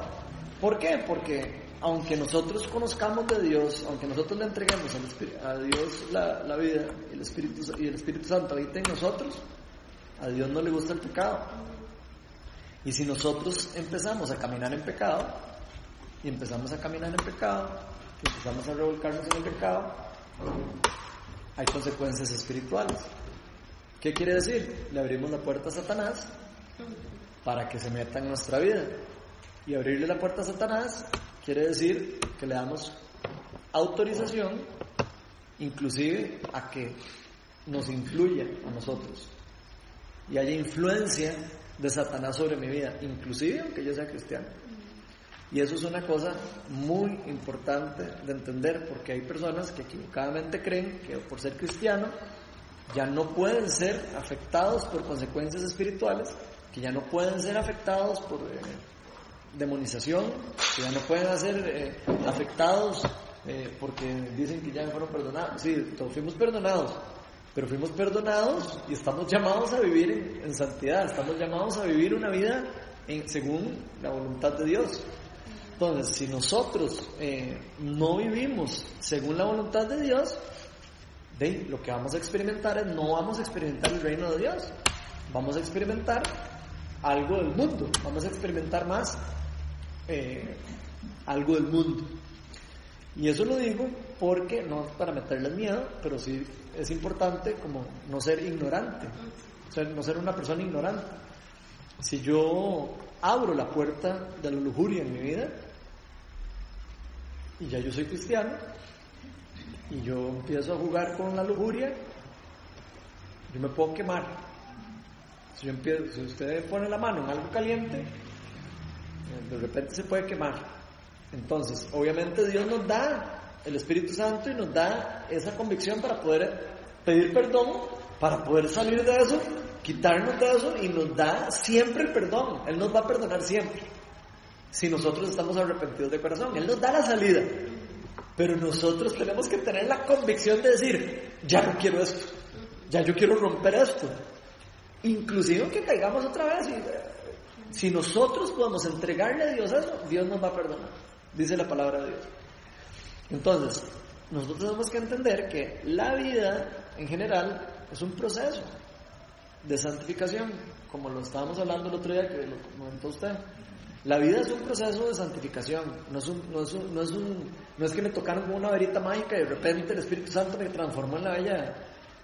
¿Por qué? Porque aunque nosotros conozcamos de Dios, aunque nosotros le entreguemos a Dios la, vida y el, Espíritu, y el Espíritu Santo habita en nosotros, a Dios no le gusta el pecado. Y si nosotros empezamos a caminar en pecado, y empezamos a caminar en pecado, y empezamos a revolcarnos en el pecado, hay consecuencias espirituales. ¿Qué quiere decir? Le abrimos la puerta a Satanás para que se meta en nuestra vida. Y abrirle la puerta a Satanás quiere decir que le damos autorización inclusive a que nos influya a nosotros y haya influencia de Satanás sobre mi vida, inclusive aunque yo sea cristiano. Y eso es una cosa muy importante de entender porque hay personas que equivocadamente creen que por ser cristiano ya no pueden ser afectados por consecuencias espirituales, que ya no pueden ser afectados por eh, demonización, que ya no pueden ser eh, afectados eh, porque dicen que ya fueron perdonados. Sí, todos fuimos perdonados, pero fuimos perdonados y estamos llamados a vivir en, santidad, estamos llamados a vivir una vida en, según la voluntad de Dios. Entonces, si nosotros no vivimos según la voluntad de Dios, lo que vamos a experimentar es no vamos a experimentar el reino de Dios, vamos a experimentar algo del mundo, vamos a experimentar más eh, algo del mundo. Y eso lo digo porque, no para meterles miedo, pero sí es importante como no ser ignorante, no ser una persona ignorante. Si yo abro la puerta de la lujuria en mi vida, y ya yo soy cristiano, y yo empiezo a jugar con la lujuria, yo me puedo quemar. Si, yo empiezo, si usted pone la mano en algo caliente, de repente se puede quemar. Entonces, obviamente Dios nos da el Espíritu Santo y nos da esa convicción para poder pedir perdón, para poder salir de eso, quitarnos de eso y nos da siempre el perdón. Él nos va a perdonar siempre. Si nosotros estamos arrepentidos de corazón, Él nos da la salida. Pero nosotros tenemos que tener la convicción de decir, ya no quiero esto, ya yo quiero romper esto. Inclusive que caigamos otra vez. Y, si nosotros podemos entregarle a Dios eso, Dios nos va a perdonar, dice la palabra de Dios. Entonces, nosotros tenemos que entender que la vida en general es un proceso de santificación, como lo estábamos hablando el otro día que lo comentó usted. La vida es un proceso de santificación, no es, un, no, es no, es un, no es que me tocaron con una verita mágica y de repente el Espíritu Santo me transformó en la bella,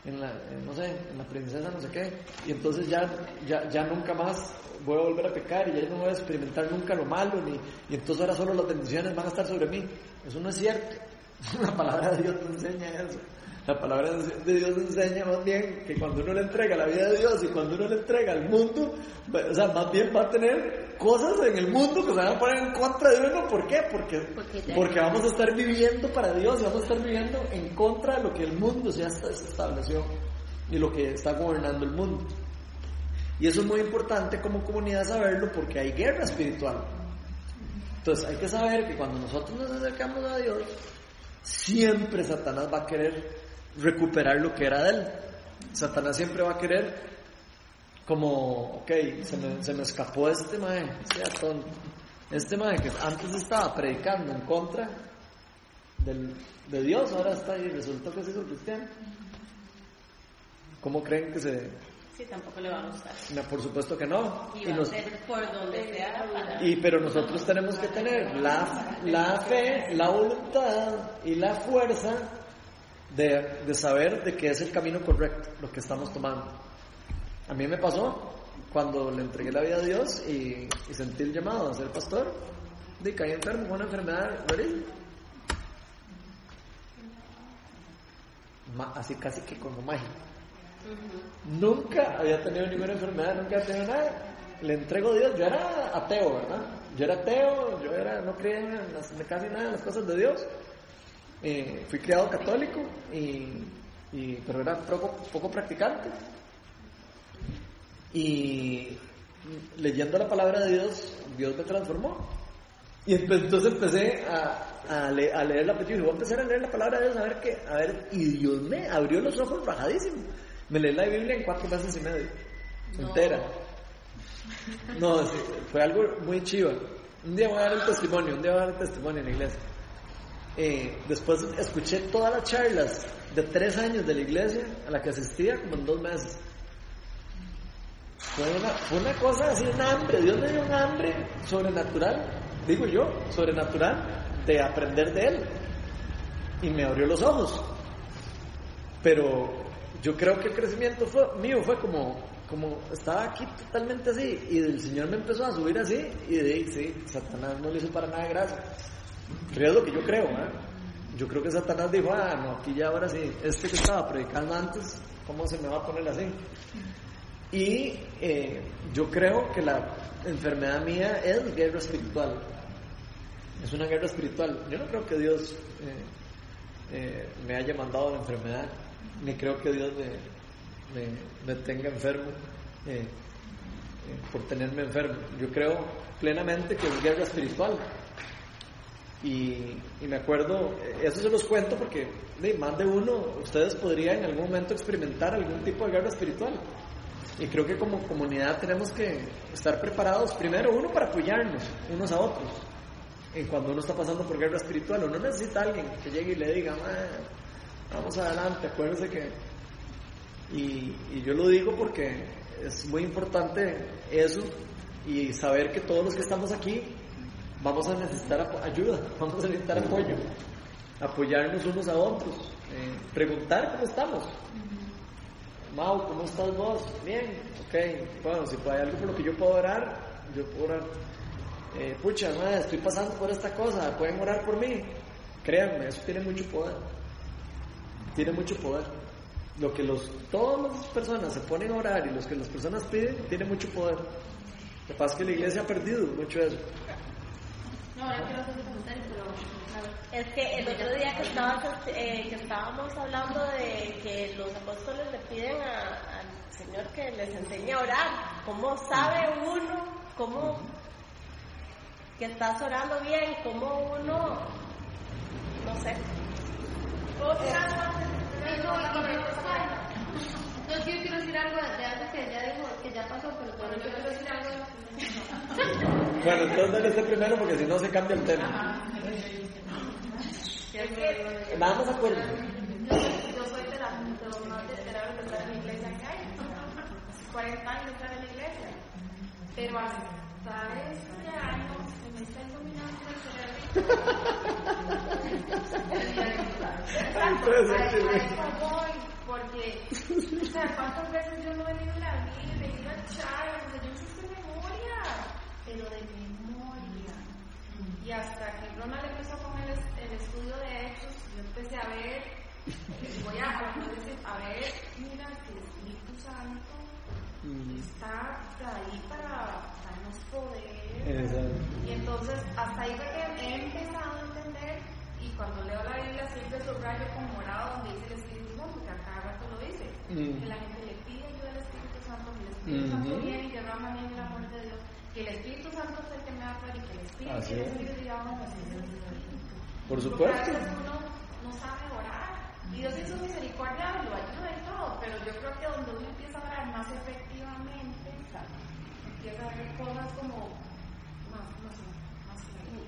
en la, no sé, en la princesa no sé qué, y entonces ya, ya, ya nunca más voy a volver a pecar y ya no voy a experimentar nunca lo malo, ni, y entonces ahora solo las bendiciones van a estar sobre mí. Eso no es cierto. La palabra de Dios te enseña eso. La palabra de Dios enseña más bien que cuando uno le entrega la vida de Dios y cuando uno le entrega al mundo, o sea, más bien va a tener cosas en el mundo que se van a poner en contra de uno. ¿Por qué? Porque, porque vamos a estar viviendo para Dios y vamos a estar viviendo en contra de lo que el mundo ya se estableció y lo que está gobernando el mundo. Y eso es muy importante como comunidad saberlo porque hay guerra espiritual. Entonces hay que saber que cuando nosotros nos acercamos a Dios, siempre Satanás va a querer recuperar lo que era de él. Satanás siempre va a querer como, ok, se me, se me escapó este mae, sea tonto. Este mae que antes estaba predicando en contra del, de Dios, ahora está ahí, resulta que se hizo cristiano. ¿Cómo creen que se, Sí, tampoco le va a gustar. No, por supuesto que no. Y, va a ser por donde sea para... Y pero nosotros tenemos que tener la, la fe, la voluntad y la fuerza de, de saber de que es el camino correcto lo que estamos tomando. A mí me pasó cuando le entregué la vida a Dios y, y sentí el llamado a ser pastor, de caí enfermo con una enfermedad así casi que como mágico. Nunca había tenido ninguna enfermedad, nunca había tenido nada. Le entrego a Dios, yo era ateo, ¿verdad? Yo era ateo, yo era, no creía en casi nada en las cosas de Dios. Eh, fui criado católico, y, y, pero era poco, poco practicante. Y leyendo la palabra de Dios, Dios me transformó. Y entonces empecé a, a, leer, a leer la y voy a empezar a leer la palabra de Dios, a ver que, a ver, y Dios me abrió los ojos rajadísimo. Me leí la Biblia en cuatro meses y medio, entera. No, fue algo muy chivo. Un día voy a dar el testimonio, un día voy a dar el testimonio en la iglesia. Eh, después escuché todas las charlas de tres años de la iglesia a la que asistía como en dos meses. Fue una, fue una cosa así, un hambre. Dios me dio un hambre sobrenatural, digo yo, sobrenatural, de aprender de Él. Y me abrió los ojos. Pero yo creo que el crecimiento fue, mío fue como, como estaba aquí totalmente así y el Señor me empezó a subir así y de ahí, sí, Satanás no le hizo para nada gracia. Es lo que yo creo. Yo creo que Satanás dijo, ah, no, aquí ya ahora sí, este que estaba predicando antes, ¿cómo se me va a poner así? Y eh, yo creo que la enfermedad mía es guerra espiritual. Es una guerra espiritual. Yo no creo que Dios eh, eh, me haya mandado la enfermedad, ni creo que Dios me, me tenga enfermo por tenerme enfermo. Yo creo plenamente que es guerra espiritual. Y, me acuerdo, eso se los cuento porque de más de uno, ustedes podrían en algún momento experimentar algún tipo de guerra espiritual. Y creo que como comunidad tenemos que estar preparados, primero uno para apoyarnos unos a otros. Y cuando uno está pasando por guerra espiritual, uno necesita a alguien que llegue y le diga, vamos adelante, acuérdense que... Y, y yo lo digo porque es muy importante eso y saber que todos los que estamos aquí vamos a necesitar ayuda, vamos a necesitar apoyo, apoyarnos unos a otros, eh, preguntar cómo estamos. Mau, ¿cómo estás vos? Bien, ok, bueno, si hay algo por lo que yo puedo orar, yo puedo orar. Eh, pucha, madre, estoy pasando por esta cosa, ¿pueden orar por mí? Créanme, eso tiene mucho poder. Tiene mucho poder. Lo que los, todas las personas se ponen a orar y los que las personas piden, tiene mucho poder. Lo que pasa es que la iglesia ha perdido mucho eso. No, ahora quiero hacer comentario, pero... Es que el otro día que, eh, que estábamos hablando de que los apóstoles le piden al Señor que les enseñe a orar, ¿cómo sabe uno? ¿Cómo que estás orando bien? ¿Cómo uno? No sé. No, yo quiero decir algo de algo que ya dijo, que ya pasó, pero todavía quiero decir algo. Bueno, entonces dale este primero porque si no se cambia el tema. Vamos a acuerdo. Yo soy de las más desesperadas de estar en la iglesia que hay. 40 años de estar en la iglesia. Pero hasta este año se me está dominando el cerebro. Exacto, a eso voy. Porque, o sea, ¿cuántas veces yo no he leído la Biblia, he leído a Charles? O sea, yo pero de memoria. Y hasta que Ronald empezó con el, el estudio de Hechos, yo empecé a ver voy a, a ver, mira que el Espíritu Santo está ahí para darnos poder. Y entonces, hasta ahí fue que he empezado a entender, y cuando leo la Biblia siempre subrayo con morado donde dice el Espíritu Santo, que acá rato lo dice, que la gente le pide ayuda al Espíritu Santo, que el Espíritu Santo viene y derrama en el amor de Dios, que el Espíritu Santo es el que me va a y que el Espíritu, Así es el Espíritu. Por supuesto. Porque a veces uno no sabe orar, y Dios en su misericordia lo ayuda y todo, pero yo creo que donde uno empieza a orar más efectivamente, empieza a ver cosas como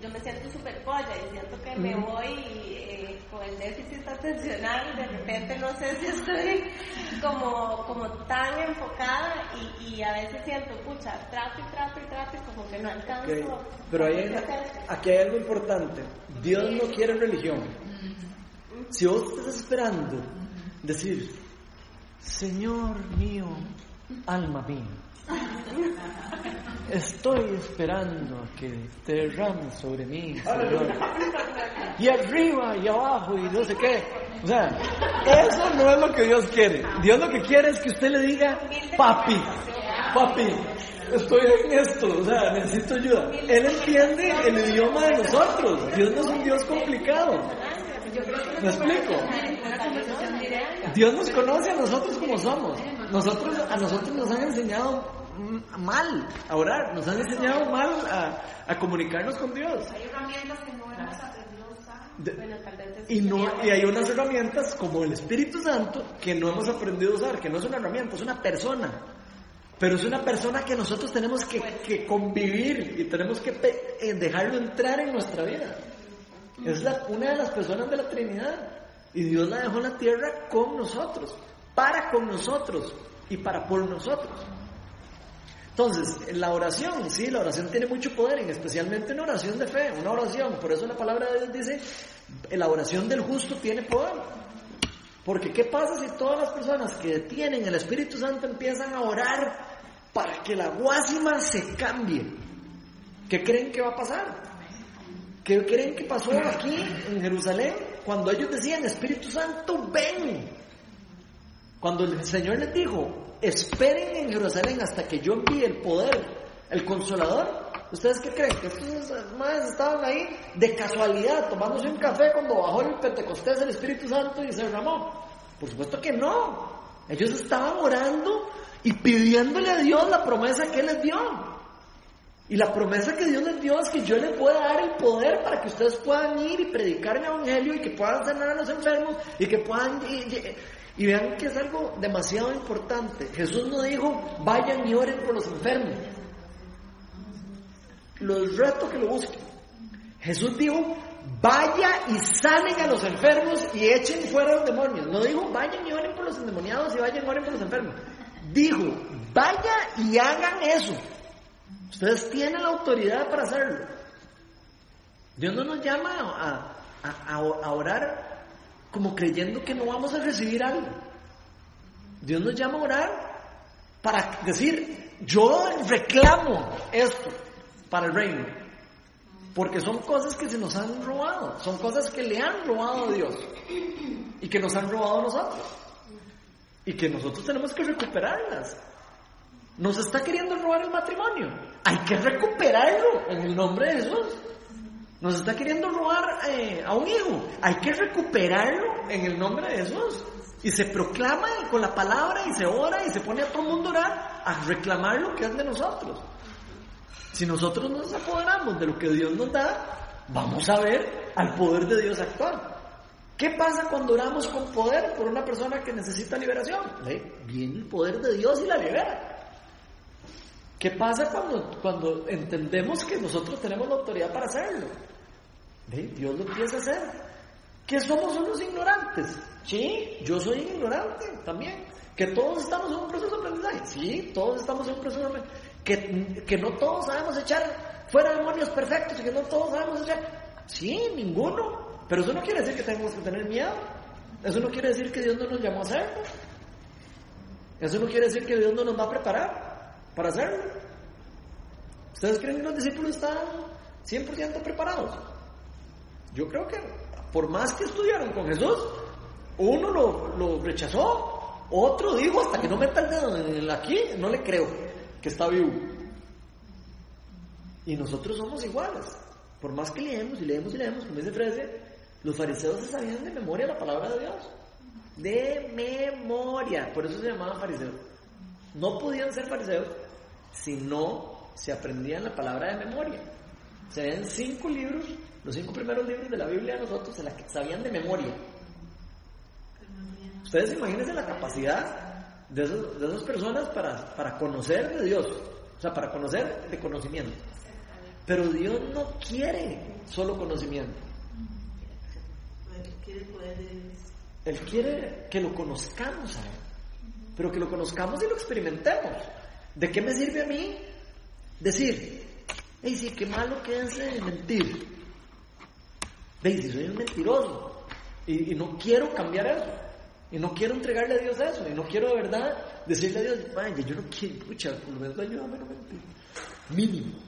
yo me siento súper polla y siento que me voy eh, con el déficit atencional, de repente no sé si estoy como, como tan enfocada y, y a veces siento, pucha, trato y trato y trato y como que no alcanzo. Pero aquí hay algo importante, Dios no quiere religión. Si vos estás esperando decir, Señor mío, alma mía, Estoy esperando a que te derrame sobre mí, Señor. Y arriba y abajo y no sé qué. O sea, eso no es lo que Dios quiere. Dios lo que quiere es que usted le diga, papi, papi, estoy en esto, o sea, necesito ayuda. Él entiende el idioma de nosotros. Dios no es un Dios complicado. ¿Me explico? Dios nos conoce a nosotros como somos. Nosotros, a nosotros nos han enseñado mal a orar, nos han enseñado mal a, comunicarnos con Dios. Hay herramientas que no hemos aprendido a usar. y, no, y hay unas herramientas como el Espíritu Santo que no hemos aprendido a usar, que no es una herramienta, es una persona. Pero es una persona que nosotros tenemos que, que convivir y tenemos que eh, dejarlo entrar en nuestra vida. Es la, una de las personas de la Trinidad. Y Dios la dejó en la tierra con nosotros, para con nosotros y para por nosotros. Entonces, la oración, sí, la oración tiene mucho poder, especialmente una oración de fe, una oración. Por eso la palabra de Dios dice, la oración del justo tiene poder. Porque ¿qué pasa si todas las personas que tienen el Espíritu Santo empiezan a orar para que la guásima se cambie? ¿Qué creen que va a pasar? ¿Qué creen que pasó aquí en Jerusalén cuando ellos decían, Espíritu Santo, ven? Cuando el Señor les dijo, esperen en Jerusalén hasta que yo envíe el poder, el consolador. ¿Ustedes qué creen? Que estos madres estaban ahí de casualidad, tomándose un café cuando bajó el Pentecostés el Espíritu Santo y se derramó. Por supuesto que no. Ellos estaban orando y pidiéndole a Dios la promesa que Él les dio. Y la promesa que Dios les dio es que yo les voy a dar el poder para que ustedes puedan ir y predicar el Evangelio y que puedan sanar a los enfermos y que puedan y vean que es algo demasiado importante. Jesús no dijo, vayan y oren por los enfermos. Los reto que lo busquen. Jesús dijo, vaya y sanen a los enfermos y echen fuera a los demonios. No dijo, vayan y oren por los endemoniados y vayan y oren por los enfermos. Dijo, vaya y hagan eso. Ustedes tienen la autoridad para hacerlo. Dios no nos llama a, a orar como creyendo que no vamos a recibir algo. Dios nos llama a orar para decir, yo reclamo esto para el reino. Porque son cosas que se nos han robado, son cosas que le han robado a Dios y que nos han robado a nosotros. Y que nosotros tenemos que recuperarlas. Nos está queriendo robar el matrimonio. Hay que recuperarlo en el nombre de Jesús. Nos está queriendo robar eh, a un hijo. Hay que recuperarlo en el nombre de Jesús. Y se proclama con la palabra y se ora y se pone a todo el mundo a orar a reclamar lo que es de nosotros. Si nosotros nos apoderamos de lo que Dios nos da, vamos a ver al poder de Dios actuar. ¿Qué pasa cuando oramos con poder por una persona que necesita liberación? Viene el poder de Dios y la libera. ¿Qué pasa cuando, cuando entendemos que nosotros tenemos la autoridad para hacerlo? Dios lo empieza a hacer. ¿Que somos unos ignorantes? Sí, yo soy ignorante también. ¿Que todos estamos en un proceso de aprendizaje? Sí, todos estamos en un proceso de aprendizaje. ¿Que, que no todos sabemos echar fuera demonios perfectos y que no todos sabemos echar? Sí, ninguno. Pero eso no quiere decir que tengamos que tener miedo. Eso no quiere decir que Dios no nos llamó a hacerlo. Eso no quiere decir que Dios no nos va a preparar para hacerlo. ¿Ustedes creen que los discípulos están 100% preparados? Yo creo que por más que estudiaron con Jesús, Uno lo, lo rechazó, otro dijo hasta que no meta el dedo en el aquí, no le creo que está vivo. Y nosotros somos iguales. Por más que leemos y leemos y leemos, como dice Frese, los fariseos se sabían de memoria la palabra de Dios. De memoria. Por eso se llamaban fariseos. No podían ser fariseos si no se aprendían la palabra de memoria. Se ven cinco libros, los cinco primeros libros de la Biblia nosotros, se la sabían de memoria. Ustedes imagínense la capacidad de, de esas personas para, para conocer de Dios, o sea, para conocer de conocimiento. Pero Dios no quiere solo conocimiento. Él quiere que lo conozcamos a Él, pero que lo conozcamos y lo experimentemos. ¿De qué me sirve a mí decir, hey, sí, qué malo que es mentir? Si soy un mentiroso y, no quiero cambiar eso, y no quiero entregarle a Dios eso, y no quiero de verdad decirle a Dios, vaya, yo no quiero, escuchar, por lo menos ayúdame a no mentir. Mínimo.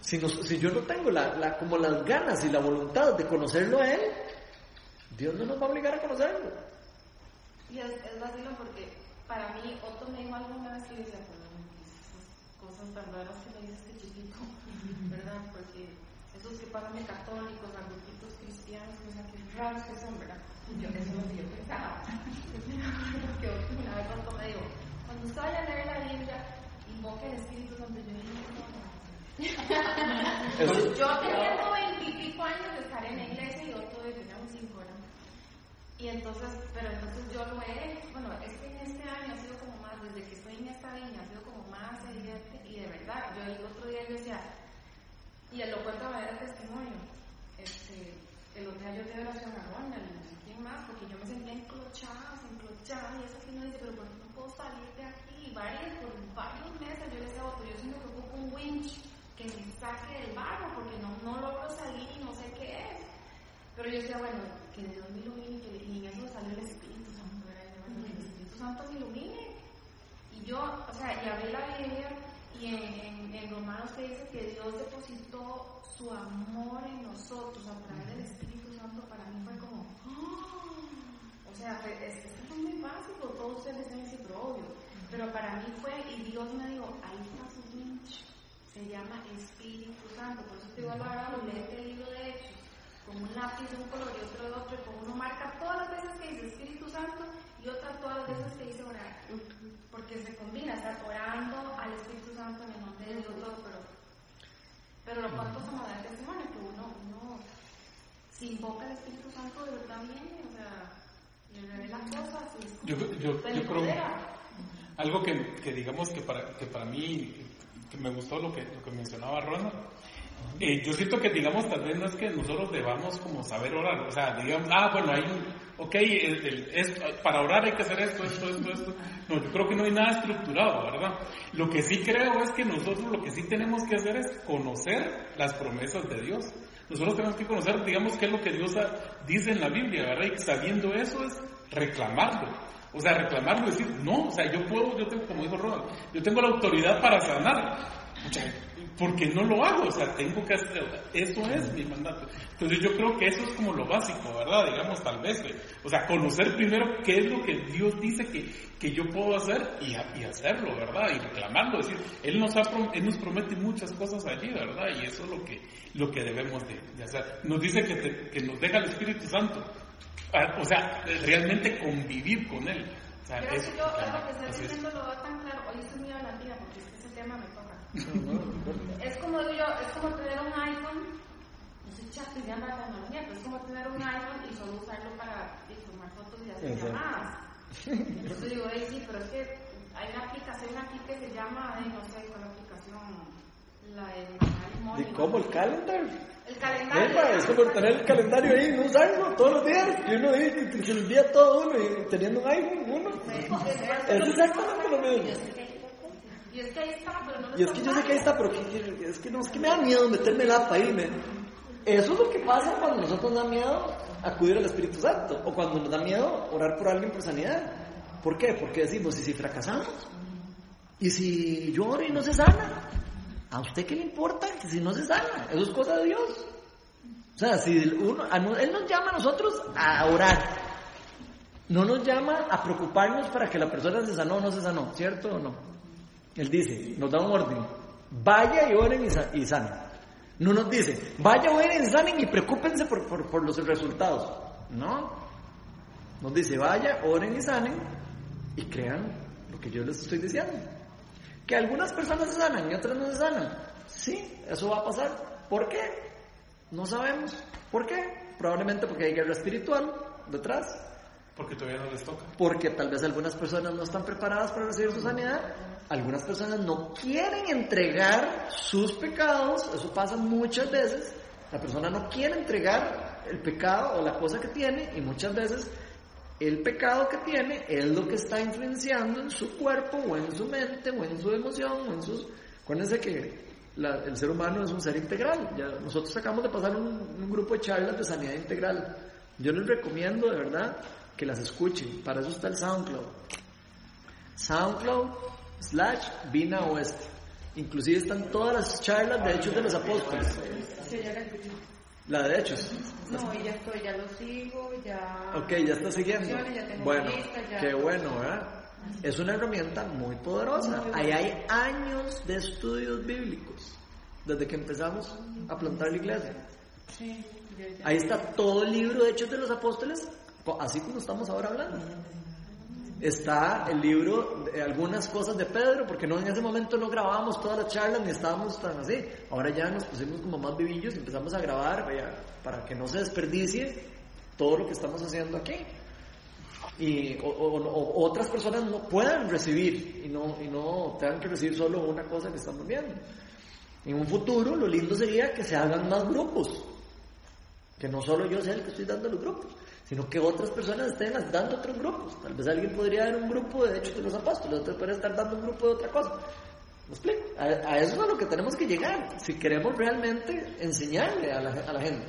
Si, yo no tengo como las ganas y la voluntad de conocerlo a Él, Dios no nos va a obligar a conocerlo. Y es, es vacilo porque para mí, Otto me dijo alguna vez que decía, esas cosas tan raras que me dice este chiquito, ¿verdad? Porque esos que pasan de católicos, grupitos cristianos, o sea, que raros que son, ¿verdad? Yo, eso es lo que yo pensaba. que una vez Otto me dijo, cuando usted vaya a leer la Biblia, invoque el Espíritu Santo. Yo dije, yo teniendo veintipico años de estar en la iglesia y otro de un cinco, ¿verdad? Y entonces, pero entonces yo lo he, bueno, es que en este año ha sido como más, desde que estoy en esta línea, ha sido como más evidente y de verdad, yo el otro día yo decía, y él lo cuento a manera de testimonio, este, el otro día yo te oración a no sé quién más, porque yo me sentía enclochada, enclochada, y que no dice, pero ¿por qué no puedo salir de aquí? Y varios, por varios meses yo le decía, yo siento que ocupo un winch que me saque del barro porque no, no logro salir y no sé qué es. Pero yo decía, bueno, que Dios me ilumine y en eso salió el Espíritu Santo, que el Espíritu Santo me ilumine. Y yo, o sea, y abrí la Biblia y en, en, Romanos se dice que Dios depositó su amor en nosotros a través del Espíritu Santo. Para mí fue como, ¡oh! o sea, esto es muy básico, todos ustedes dicen ese obvio. Pero para mí fue, y Dios me dijo, ahí está su se llama Espíritu Santo. Por eso te digo a la de leer el libro de Hechos, con un lápiz de un color y otro de otro, y con uno marca todas las veces que dice Espíritu Santo y otras todas las veces que dice orar. Porque se combina, estar orando al Espíritu Santo en el nombre de Dios, pero, pero lo cuanto se me da el testimonio, que uno, uno, si invoca al Espíritu Santo de verdad viene, o sea, le revela cosas. Y yo, yo, yo creo algo que, que, digamos que para, que para mí me gustó lo que, lo que mencionaba Ronald. Eh, yo siento que, digamos, tal vez no es que nosotros debamos como saber orar, o sea, digamos, ah, bueno, hay un, ok, es, para orar hay que hacer esto, esto, esto, esto. No, yo creo que no hay nada estructurado, ¿verdad? Lo que sí creo es que nosotros lo que sí tenemos que hacer es conocer las promesas de Dios. Nosotros tenemos que conocer, digamos, qué es lo que Dios dice en la Biblia, ¿verdad? Y sabiendo eso es reclamarlo. O sea, reclamarlo y decir, no, o sea, yo puedo, yo tengo, como dijo Ronald, yo tengo la autoridad para sanar. Porque no lo hago, o sea, tengo que hacer, eso es mi mandato. Entonces yo creo que eso es como lo básico, ¿verdad? Digamos, tal vez, o sea, conocer primero qué es lo que Dios dice que, que yo puedo hacer y, y hacerlo, ¿verdad? Y reclamarlo, decir, Él nos, ha, Él nos promete muchas cosas allí, ¿verdad? Y eso es lo que, lo que debemos de, hacer. Nos dice que, que nos deja el Espíritu Santo, o sea, realmente convivir con él. O sea, Creo es, que yo lo que estoy diciendo lo veo tan claro. Hoy estoy muy hablativa porque ese tema me. es como yo, es como tener un iPhone, no sé chateando la tecnología, pero es como tener un iPhone y solo usarlo para tomar fotos y hacer llamadas. Entonces digo, hey, sí, pero es que hay una aplicación aquí que se llama, no sé cuál aplicación, la de ¿De cómo? ¿El calendar? El calendario. es como tener el calendario ahí, no usarlo todos los días. Y uno dice que se olvida todo uno y teniendo un iPhone, uno. Es exactamente lo mismo. Y es que ahí está, pero no Y es que yo sé que ahí está, pero es que no, es que me da miedo meterme el app ahí. Eso es lo que pasa cuando nosotros nos da miedo acudir al Espíritu Santo o cuando nos da miedo orar por alguien por sanidad. ¿Por qué? Porque decimos, ¿y si fracasamos? ¿Y si lloro y no se sana? ¿A usted qué le importa que si no se sana? Eso es cosa de Dios. O sea, si uno, Él nos llama a nosotros a orar, no nos llama a preocuparnos para que la persona se sanó o no se sanó, ¿cierto o no? Él dice, nos da un orden, vaya y oren y, sanen. No nos dice, vaya, oren y sanen y preocúpense por, por los resultados. No. Nos dice, vaya, oren y sanen y crean lo que yo les estoy diciendo. Que algunas personas se sanan y otras no se sanan. Sí, eso va a pasar. ¿Por qué? No sabemos. ¿Por qué? Probablemente porque hay guerra espiritual detrás. Porque todavía no les toca. Porque tal vez algunas personas no están preparadas para recibir su sanidad. Algunas personas no quieren entregar sus pecados. Eso pasa muchas veces. La persona no quiere entregar el pecado o la cosa que tiene y muchas veces el pecado que tiene es lo que está influenciando en su cuerpo o en su mente o en su emoción o en sus... Acuérdense que el ser humano es un ser integral. Ya nosotros acabamos de pasar un, grupo de charlas de sanidad integral. Yo les recomiendo de verdad que las escuchen. Para eso está el SoundCloud. SoundCloud slash Vina Oeste. Inclusive están todas las charlas de Hechos de los Apóstoles. La de Hechos. No, ya estoy, ya lo sigo, ya... Ok, ya está siguiendo. bueno, qué bueno, ¿verdad? Es una herramienta muy poderosa. Ahí hay años de estudios bíblicos, desde que empezamos a plantar la iglesia. Ahí está todo el libro de Hechos de los Apóstoles, así como estamos ahora hablando. Está el libro de algunas cosas de Pedro, porque no en ese momento no grabábamos todas las charlas ni estábamos tan así. Ahora ya nos pusimos como más vivillos y empezamos a grabar para que no se desperdicie todo lo que estamos haciendo aquí y otras personas no puedan recibir y no, y no tengan que recibir solo una cosa que estamos viendo. En un futuro lo lindo sería que se hagan más grupos, que no solo yo sea el que estoy dando los grupos, sino que otras personas estén dando otros grupos. Tal vez alguien podría dar un grupo de hechos de los apóstoles, otro podría estar dando un grupo de otra cosa. ¿Me explico? A, eso es a lo que tenemos que llegar, si queremos realmente enseñarle a la, gente.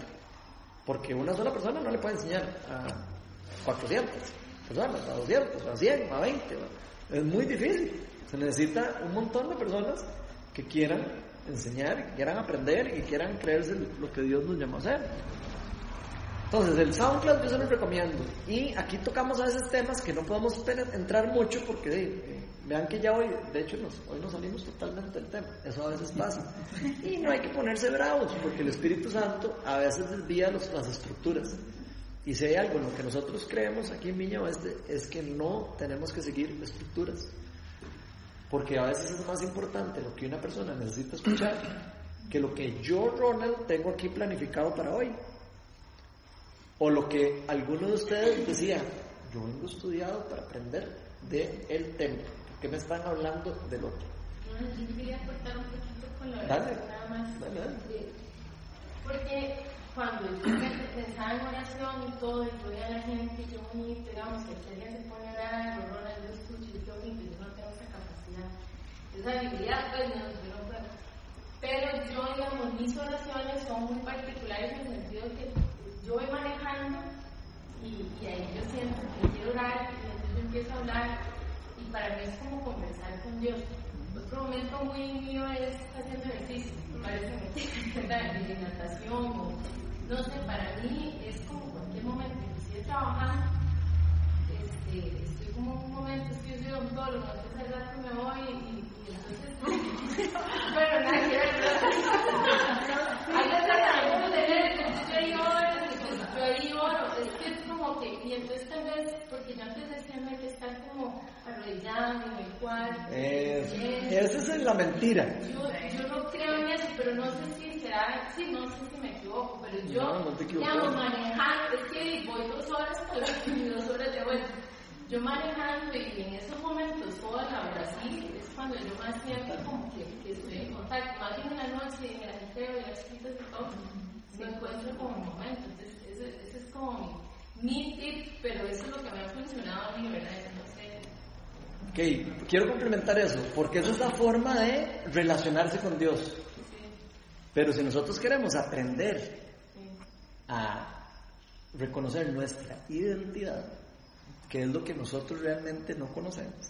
Porque una sola persona no le puede enseñar a 400 personas, a 200, a 100, a 20. Es muy difícil. Se necesita un montón de personas que quieran enseñar, que quieran aprender y quieran creerse lo que Dios nos llamó a hacer. Entonces, el SoundCloud yo se lo recomiendo. Y aquí tocamos a veces temas que no podemos entrar mucho porque vean que ya hoy, de hecho, hoy nos salimos totalmente del tema. Eso a veces pasa. Y no hay que ponerse bravos porque el Espíritu Santo a veces desvía las estructuras. Y si hay algo en lo que nosotros creemos aquí en Viña Oeste es que no tenemos que seguir estructuras. Porque a veces es más importante lo que una persona necesita escuchar que lo que yo, Ronald, tengo aquí planificado para hoy. O lo que alguno de ustedes decía, yo vengo estudiado para aprender del el tema. ¿Por qué me están hablando del otro? yo quería cortar un poquito con lo dale, nada más. Dale, dale. Porque cuando yo pensaba en oración y todo, y yo veía a la gente, yo muy, digamos, que si alguien se pone a orar, o Ronald, yo escucho, yo yo no tengo esa capacidad, esa habilidad, pues no, yo no puedo. Pero yo, digamos, mis oraciones son muy particulares en el sentido que yo voy manejando y, ahí yo siento que quiero orar, y entonces yo empiezo a hablar, y para mí es como conversar con Dios. Otro momento muy mío es haciendo ejercicio, me parece que de natación o no sé, para mí es como cualquier momento, estoy trabajando, este, estoy como un momento, es que yo soy odontólogo, entonces al rato me voy y, y entonces, bueno, nada que ver, hay que tener, entonces yo ahí oro, yo ahí oro, es que es como que, y entonces tal vez, porque yo antes decía, no hay que estar como arrodillado en el cual. esa es la mentira. Yo, yo no creo en eso, pero no sé si será, sí, no sé si me equivoco, pero yo, no, no digamos, manejando, es que voy dos horas para y dos horas de vuelta. Yo manejando y en esos momentos toda la Brasil es cuando yo más siento como que, que estoy en contacto, más bien en la noche, en el ajeteo, en las citas y todo, me encuentro como un momento. Entonces, ese, ese es como mi, mi, tip, pero eso es lo que me ha funcionado a mí, ¿verdad? Ok, quiero complementar eso, porque esa es la forma de relacionarse con Dios. Pero si nosotros queremos aprender a reconocer nuestra identidad, que es lo que nosotros realmente no conocemos,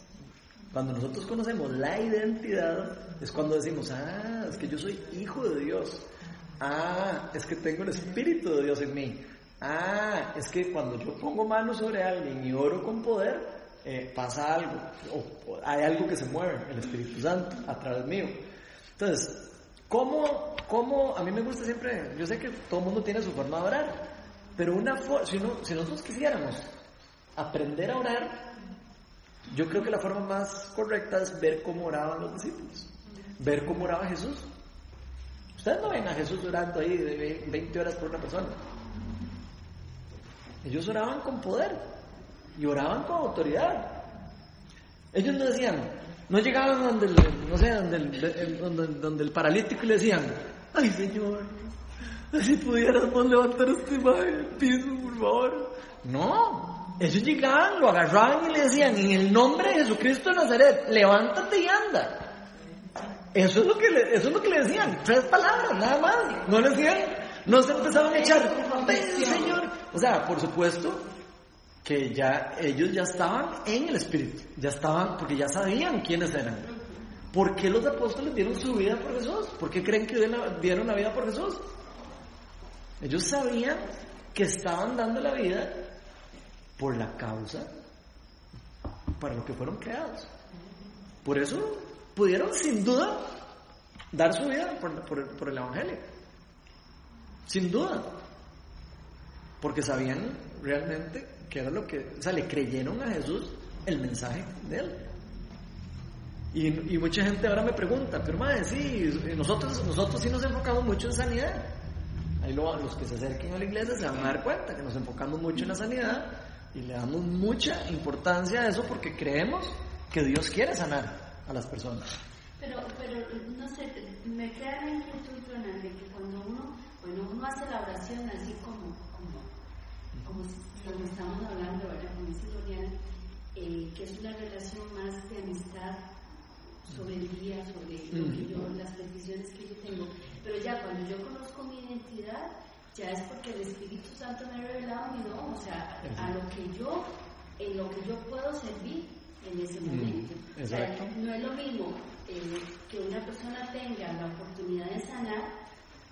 cuando nosotros conocemos la identidad, es cuando decimos, ah, es que yo soy hijo de Dios. Ah, es que tengo el Espíritu de Dios en mí. Ah, es que cuando yo pongo manos sobre alguien y oro con poder, eh, pasa algo, o, hay algo que se mueve, el Espíritu Santo, a través mío. Entonces, ¿cómo, ¿cómo, a mí me gusta siempre, yo sé que todo el mundo tiene su forma de orar, pero una si, si nosotros quisiéramos aprender a orar, yo creo que la forma más correcta es ver cómo oraban los discípulos, ver cómo oraba Jesús. Ustedes no ven a Jesús orando ahí de 20 horas por una persona. Ellos oraban con poder y oraban con autoridad. Ellos no decían, no llegaban donde el, no sé, donde el, donde, donde el paralítico y le decían, ay Señor, si pudiéramos levantar este piso, por favor. No, ellos llegaban, lo agarraban y le decían, en el nombre de Jesucristo de Nazaret, levántate y anda. Eso es lo que eso es lo que le decían, tres palabras, nada más. No le decían, no se empezaban a echar, Señor. O sea, por supuesto que ya ellos ya estaban en el Espíritu, ya estaban, porque ya sabían quiénes eran. ¿Por qué los apóstoles dieron su vida por Jesús? ¿Por qué creen que dieron la vida por Jesús? Ellos sabían que estaban dando la vida por la causa para lo que fueron creados. Por eso pudieron sin duda dar su vida por, el Evangelio. Sin duda. Porque sabían realmente que era lo que, o sea, le creyeron a Jesús el mensaje de él. Y, mucha gente ahora me pregunta, pero madre, sí, nosotros, nosotros sí nos enfocamos mucho en sanidad. Ahí lo, los que se acerquen a la iglesia se van a dar cuenta que nos enfocamos mucho en la sanidad y le damos mucha importancia a eso porque creemos que Dios quiere sanar a las personas. Pero, pero no sé, me queda la inquietud, de que cuando uno, bueno, uno hace la oración así como, como, como, como estamos hablando ahora, con dice eh, que es una relación más de amistad sobre el día, sobre lo que yo, las peticiones que yo tengo. Pero ya cuando yo conozco mi identidad, ya es porque el Espíritu Santo me ha revelado mi don, o sea, a lo que yo, en lo que yo puedo servir en ese momento. O sea, no es lo mismo eh, que una persona tenga la oportunidad de sanar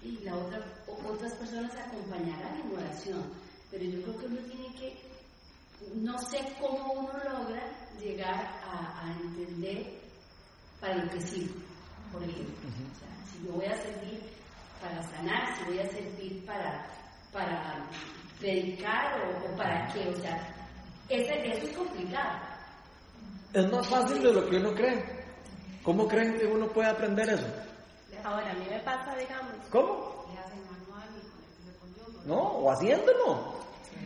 y la otra, otras personas acompañarán en oración. Pero yo creo que uno tiene que, no sé cómo uno logra llegar a, entender para lo que sirve, por ejemplo. O sea, si yo voy a servir para sanar, si voy a servir para, para predicar o, para qué, o sea, eso es complicado. Es más fácil de lo que uno cree. ¿Cómo creen que uno puede aprender eso? Ahora, a mí me pasa, digamos. ¿Cómo? No, o haciéndolo.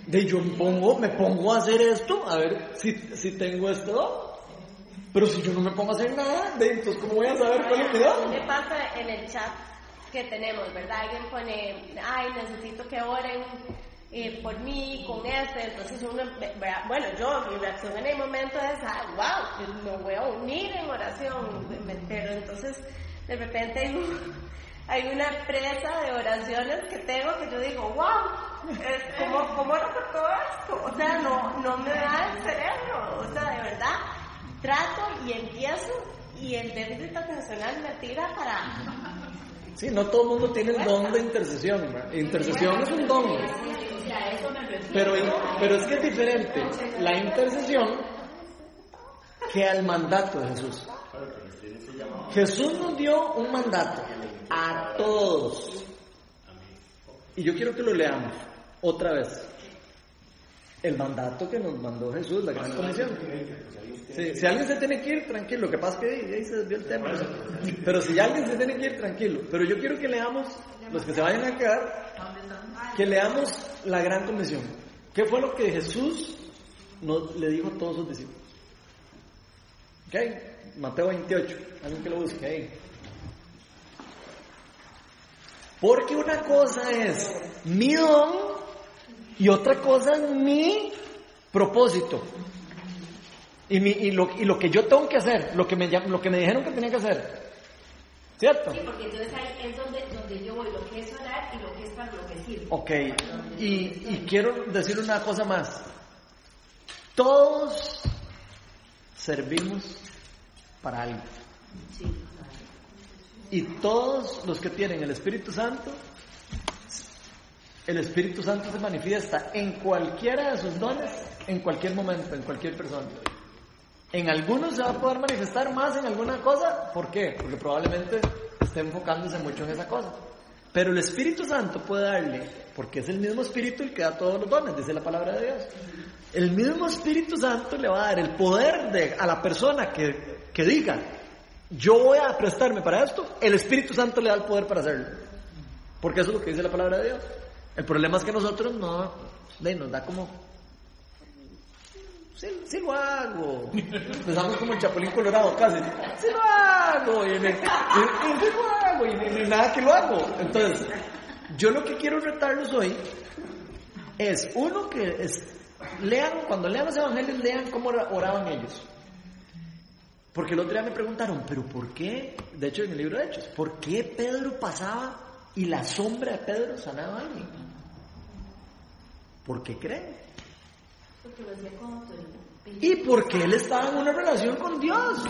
De yo me pongo, me pongo a hacer esto, a ver si, si tengo esto. Pero si yo no me pongo a hacer nada, de, entonces ¿cómo voy a saber cuál es mi don? me pasa en el chat que tenemos, verdad? Alguien pone, ay, necesito que oren eh, por mí, con este, entonces uno, bueno, yo, mi reacción en el momento es, ah, wow, me voy a unir en oración, pero entonces de repente hay, una presa de oraciones que tengo que yo digo, wow, ¿cómo, cómo lo todo esto? O sea, no, no me da el cerebro, o sea, de verdad, trato y empiezo y el déficit atencional me tira para... Sí, no todo el mundo tiene el don de intercesión. Intercesión es un don. Pero, pero es que es diferente la intercesión que al mandato de Jesús. Jesús nos dio un mandato a todos. Y yo quiero que lo leamos otra vez. El mandato que nos mandó Jesús, la gran comisión. si alguien se tiene que ir, tranquilo. Lo que pasa es que ahí se desvió el tema. Pero si alguien se tiene que ir, tranquilo. Pero yo quiero que leamos, los que se vayan a quedar, que leamos la gran comisión. ¿Qué fue lo que Jesús nos, le dijo a todos sus discípulos? ¿Ok? Mateo 28. Alguien que lo busque ahí. Porque una cosa es mi don y otra cosa es mi propósito. Y, mi, y, lo, y lo que yo tengo que hacer, lo que, me, lo que me dijeron que tenía que hacer. ¿Cierto? Sí, porque entonces ahí es donde, donde yo voy, lo que es orar y lo que es para lo que sirve. Ok, y, y quiero decir una cosa más. Todos servimos para algo. Sí. Y todos los que tienen el Espíritu Santo el Espíritu Santo se manifiesta en cualquiera de sus dones, en cualquier momento, en cualquier persona. En algunos se va a poder manifestar más en alguna cosa. ¿Por qué? Porque probablemente esté enfocándose mucho en esa cosa. Pero el Espíritu Santo puede darle, porque es el mismo Espíritu el que da todos los dones, dice la palabra de Dios. El mismo Espíritu Santo le va a dar el poder de, a la persona que, que diga, yo voy a prestarme para esto, el Espíritu Santo le da el poder para hacerlo. Porque eso es lo que dice la palabra de Dios. El problema es que nosotros no, nos da como, sí, lo hago. Empezamos como el chapulín colorado casi, sí lo hago, y, hago, y, nada que lo hago. Entonces, yo lo que quiero retarlos hoy es, uno que es, lean, cuando lean los evangelios, lean cómo oraban ellos. Porque el otro día me preguntaron, pero ¿por qué? De hecho, en el libro de Hechos, ¿por qué Pedro pasaba y la sombra de Pedro sanaba a alguien? ¿Por qué creen? Porque lo hacía con Y porque él estaba en una relación con Dios.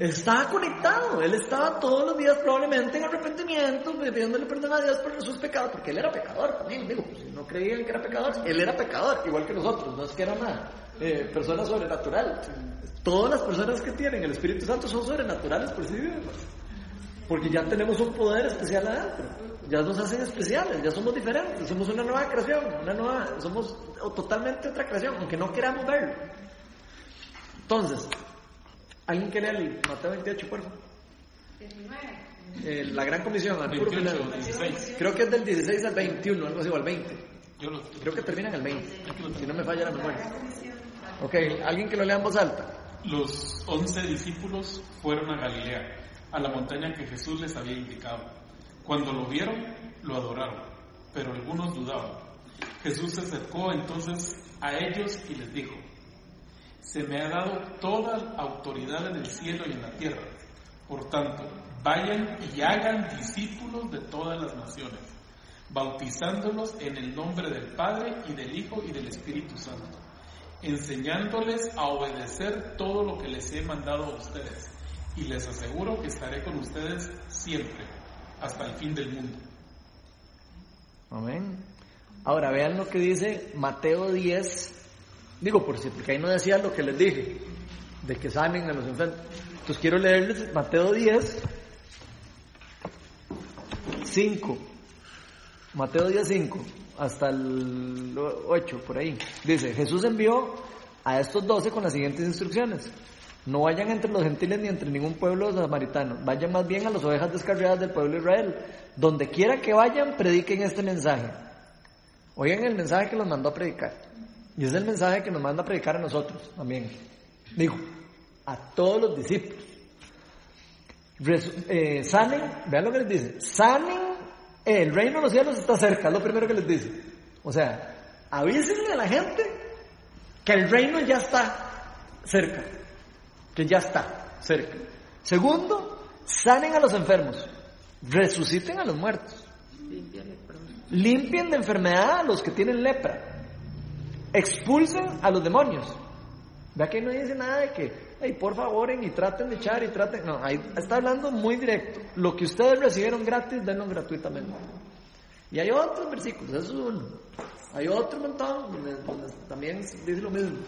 Estaba conectado, él estaba todos los días probablemente en arrepentimiento, pidiéndole perdón a Dios por sus pecados, porque él era pecador también, digo, si no creían que era pecador, él era pecador, igual que nosotros, no es que era una eh, persona sobrenatural. Todas las personas que tienen el Espíritu Santo son sobrenaturales por sí mismas. Porque ya tenemos un poder especial adentro. Ya nos hacen especiales, ya somos diferentes, somos una nueva creación, una nueva, somos totalmente otra creación, aunque no queramos verlo. Entonces, ¿alguien quiere leer Mateo 28, por favor? Eh, la gran comisión, al puro 16. Creo que es del 16 al 21, algo así, o al 20. Creo que termina en el 20, si no me falla la memoria. Ok, alguien que lo lea en voz alta. Los once discípulos fueron a Galilea a la montaña que Jesús les había indicado. Cuando lo vieron, lo adoraron, pero algunos dudaban. Jesús se acercó entonces a ellos y les dijo, se me ha dado toda autoridad en el cielo y en la tierra. Por tanto, vayan y hagan discípulos de todas las naciones, bautizándolos en el nombre del Padre y del Hijo y del Espíritu Santo, enseñándoles a obedecer todo lo que les he mandado a ustedes y les aseguro que estaré con ustedes siempre, hasta el fin del mundo. Amén. Ahora vean lo que dice Mateo 10. Digo, por si, porque ahí no decía lo que les dije, de que sanen a los enfermos. Entonces quiero leerles Mateo 10, 5. Mateo 10, 5, hasta el 8, por ahí. Dice, Jesús envió a estos doce con las siguientes instrucciones. No vayan entre los gentiles ni entre ningún pueblo samaritano. Vayan más bien a las ovejas descarriadas del pueblo de Israel. Donde quiera que vayan, prediquen este mensaje. Oigan el mensaje que los mandó a predicar. Y es el mensaje que nos manda a predicar a nosotros también. Dijo, a todos los discípulos. Eh, sanen, vean lo que les dice. Sanen, el reino de los cielos está cerca, es lo primero que les dice. O sea, avísenle a la gente que el reino ya está cerca que ya está cerca. Segundo, sanen a los enfermos, resuciten a los muertos, limpien de enfermedad a los que tienen lepra, expulsen a los demonios. Vea que no dice nada de que, hey, por favor, y traten de echar y traten. No, ahí está hablando muy directo. Lo que ustedes recibieron gratis, denlo gratuitamente. Y hay otros versículos, eso es uno. Hay otro montón también dice lo mismo.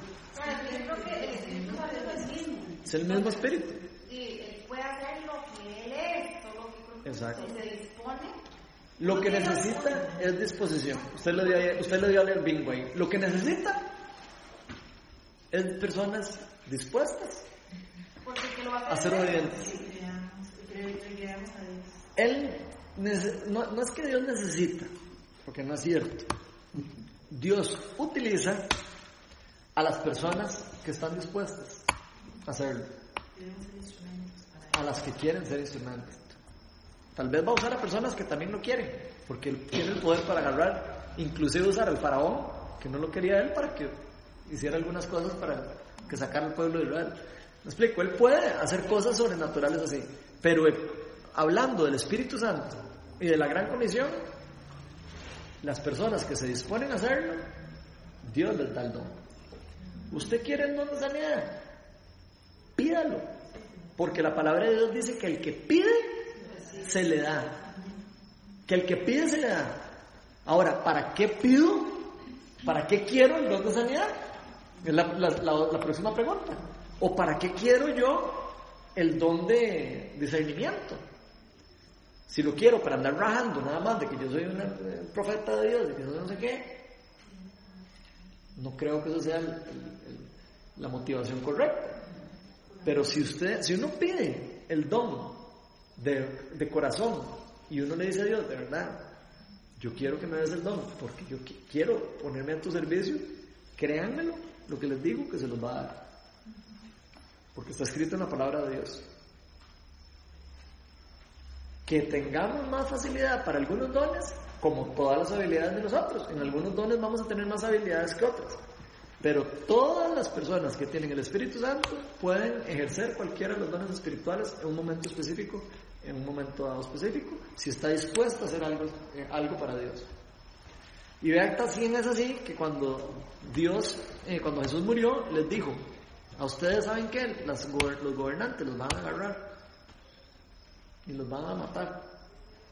Es el mismo espíritu. Sí, él puede hacer lo que él es, todo lo que Exacto. se dispone. Lo que necesita es disposición. Usted le dio, usted le dio a leer bingo ahí. Lo que necesita es personas dispuestas a ser obedientes. Él no, no es que Dios necesita, porque no es cierto. Dios utiliza a las personas que están dispuestas hacerlo. A las que quieren ser instrumentos. Tal vez va a usar a personas que también lo quieren, porque él tiene el poder para agarrar, inclusive usar al faraón, que no lo quería él, para que hiciera algunas cosas para que sacara al pueblo de Israel. Me explico, él puede hacer cosas sobrenaturales así, pero eh, hablando del Espíritu Santo y de la gran comisión, las personas que se disponen a hacerlo, Dios les da el don. ¿Usted quiere el don de sanidad? Pídalo. Porque la palabra de Dios dice que el que pide, se le da. Que el que pide, se le da. Ahora, ¿para qué pido? ¿Para qué quiero el don de sanidad? Es la, la próxima pregunta. ¿O para qué quiero yo el don de discernimiento? Si lo quiero para andar rajando nada más de que yo soy un eh, profeta de Dios, de que yo no sé qué, no creo que eso sea la motivación correcta. Pero si usted, si uno pide el don de, de, corazón y uno le dice a Dios, de verdad, yo quiero que me des el don, porque yo quiero ponerme a tu servicio, créanmelo, lo que les digo que se los va a dar. Porque está escrito en la palabra de Dios que tengamos más facilidad para algunos dones, como todas las habilidades de nosotros. En algunos dones vamos a tener más habilidades que otras. Pero todas las personas que tienen el Espíritu Santo pueden ejercer cualquiera de los dones espirituales en un momento específico, en un momento dado específico, si está dispuesto a hacer algo, eh, algo para Dios. Y vean, también es así que cuando Dios, eh, cuando Jesús murió, les dijo, a ustedes saben que los gobernantes los van a agarrar y los van a matar,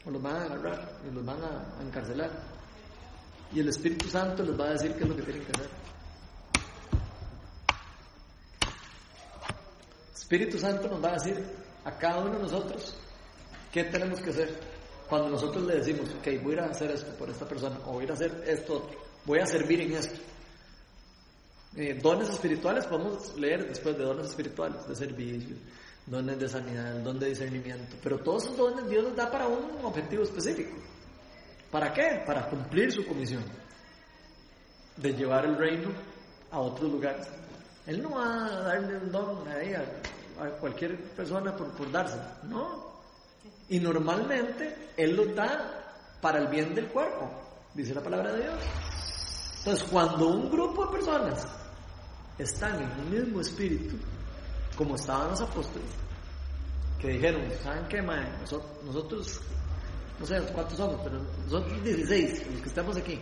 o los van a agarrar, y los van a, encarcelar. Y el Espíritu Santo les va a decir qué es lo que tienen que hacer. El Espíritu Santo nos va a decir a cada uno de nosotros qué tenemos que hacer. Cuando nosotros le decimos, ok, voy a ir a hacer esto por esta persona, o voy a ir a hacer esto voy a servir en esto. Eh, dones espirituales podemos leer después de dones espirituales, de servicio, dones de sanidad, don de discernimiento. Pero todos esos dones Dios los da para un objetivo específico. ¿Para qué? Para cumplir su comisión de llevar el reino a otros lugares. Él no va a darle un don a, cualquier persona por, por darse, no. Y normalmente Él lo da para el bien del cuerpo, dice la palabra de Dios. Entonces, cuando un grupo de personas están en el mismo espíritu, como estaban los apóstoles, que dijeron, ¿saben qué, mae? Nosotros, no sé cuántos somos, pero nosotros 16, los que estamos aquí.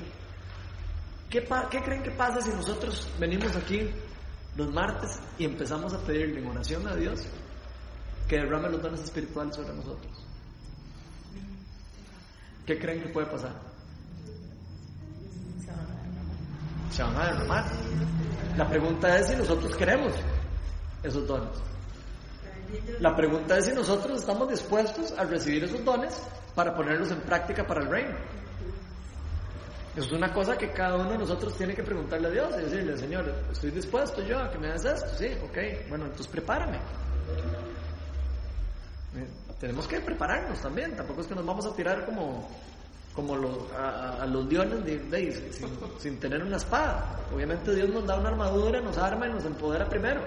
¿Qué, ¿Qué creen que pasa si nosotros venimos aquí los martes y empezamos a pedirle en oración a Dios que derrame los dones espirituales sobre nosotros? ¿Qué creen que puede pasar? Se van a derramar. La pregunta es si nosotros queremos esos dones. La pregunta es si nosotros estamos dispuestos a recibir esos dones para ponerlos en práctica para el reino. Eso es una cosa que cada uno de nosotros tiene que preguntarle a Dios y decirle, Señor, estoy dispuesto yo a que me hagas esto. Sí, ok, bueno, entonces prepárame. Eh, tenemos que prepararnos también, tampoco es que nos vamos a tirar como, como a, los leones sin, tener una espada. Obviamente Dios nos da una armadura, nos arma y nos empodera primero.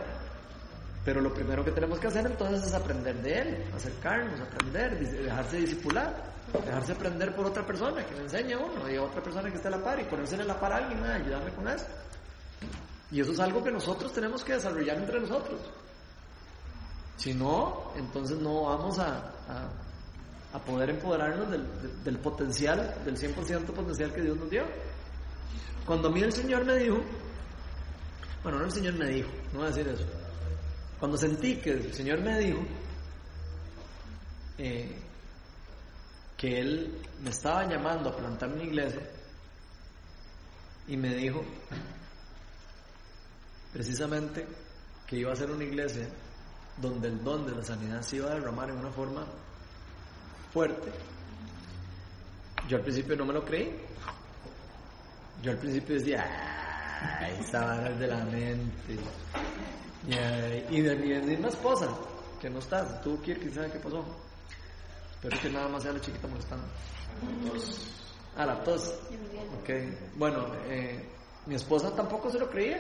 Pero lo primero que tenemos que hacer entonces es aprender de él, acercarnos, aprender, dejarse disipular, dejarse aprender por otra persona que le enseñe a uno y a otra persona que esté a la par y ponerse en la par a alguien, a ayudarle con eso. Y eso es algo que nosotros tenemos que desarrollar entre nosotros. Si no, entonces no vamos a, a, poder empoderarnos del, del potencial, del 100% potencial que Dios nos dio. Cuando a mí el Señor me dijo, bueno, no el Señor me dijo, no voy a decir eso cuando sentí que el Señor me dijo eh, que Él me estaba llamando a plantar una iglesia y me dijo precisamente que iba a ser una iglesia donde el don de la sanidad se iba a derramar en una forma fuerte. Yo al principio no me lo creí. Yo al principio decía, ay, esa de la mente. Y, de mi misma esposa, que no está, tuvo que quién sabe qué pasó. Espero que nada más sea la chiquita molestando. A la tos. Ok. Bueno, eh, mi esposa tampoco se lo creía.